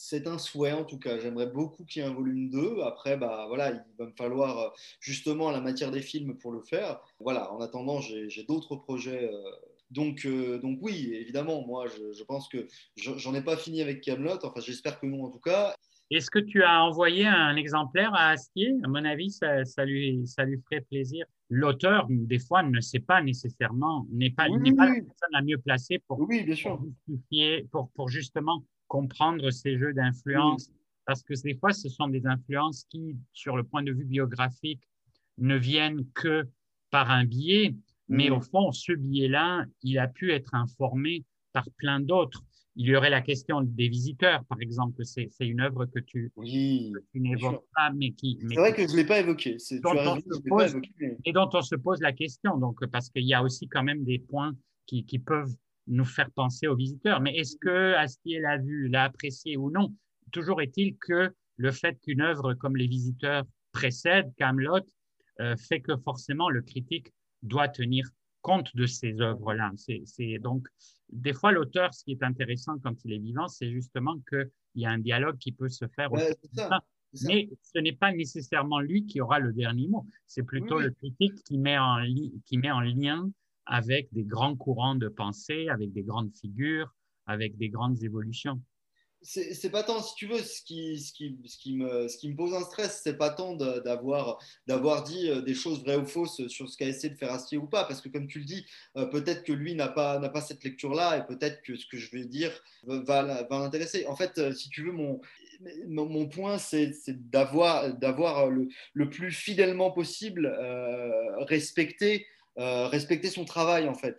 C'est un souhait en tout cas. J'aimerais beaucoup qu'il y ait un volume 2. Après, bah, voilà, il va me falloir euh, justement la matière des films pour le faire. Voilà, en attendant, j'ai d'autres projets euh, donc, euh, donc oui, évidemment, moi, je, pense que j'en ai pas fini avec Camelot. Enfin, j'espère que non, en tout cas. Est-ce que tu as envoyé un exemplaire à Astier? À mon avis, ça, ça, lui, ça lui ferait plaisir. L'auteur, des fois, ne sait pas nécessairement, n'est pas, n'est pas la personne la mieux placée pour, oui, bien sûr. pour, pour, justement comprendre ces jeux d'influence. Parce que des fois, ce sont des influences qui, sur le point de vue biographique, ne viennent que par un biais. Mais au fond, ce biais-là, il a pu être informé par plein d'autres. Il y aurait la question des visiteurs, par exemple. C'est une œuvre que tu, oui, n'évoques pas, mais qui. C'est vrai que je ne l'ai pas évoqué. Et dont on se pose la question, donc, parce qu'il y a aussi quand même des points qui, qui peuvent nous faire penser aux visiteurs. Mais est-ce que Astier l'a vu, l'a apprécié ou non? Toujours est-il que le fait qu'une œuvre comme Les Visiteurs précède Camelot euh, fait que forcément le critique doit tenir compte de ces œuvres-là. C'est donc des fois l'auteur, ce qui est intéressant quand il est vivant, c'est justement qu'il y a un dialogue qui peut se faire. Mais ce n'est pas nécessairement lui qui aura le dernier mot. C'est plutôt le critique qui met, en qui met en lien avec des grands courants de pensée, avec des grandes figures, avec des grandes évolutions c'est pas tant, si tu veux, ce qui, me, pose un stress, c'est pas tant d'avoir dit euh, des choses vraies ou fausses sur ce qu'a essayé de faire Astier ou pas, parce que comme tu le dis, euh, peut-être que lui n'a pas, cette lecture-là et peut-être que ce que je vais dire va, l'intéresser. En fait, euh, si tu veux, mon, point, c'est d'avoir le, plus fidèlement possible respecté respecter son travail en fait.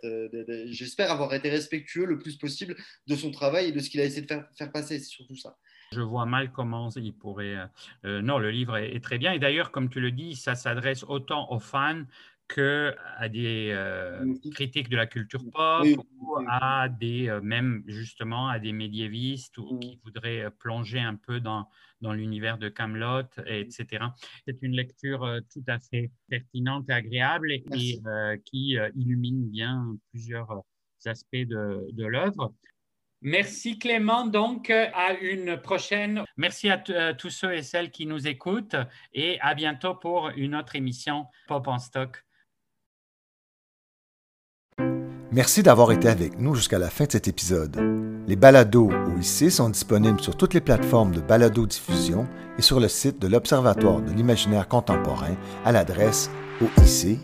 J'espère avoir été respectueux le plus possible de son travail et de ce qu'il a essayé de faire, passer, c'est surtout ça. Je vois mal comment il pourrait. non, le livre est très bien. Et d'ailleurs, comme tu le dis, ça s'adresse autant aux fans que à des euh, critiques de la culture pop ou à des euh, même justement à des médiévistes ou qui mm. voudraient euh, plonger un peu dans, dans l'univers de Camelot, etc. C'est une lecture tout à fait pertinente et agréable et, qui illumine bien plusieurs aspects de, de l'œuvre. Merci Clément. Donc, à une prochaine. Merci à, à, tous ceux et celles qui nous écoutent et à bientôt pour une autre émission Pop en stock. Merci d'avoir été avec nous jusqu'à la fin de cet épisode. Les balados OIC sont disponibles sur toutes les plateformes de balado-diffusion et sur le site de l'Observatoire de l'imaginaire contemporain à l'adresse oic.ucam.ca.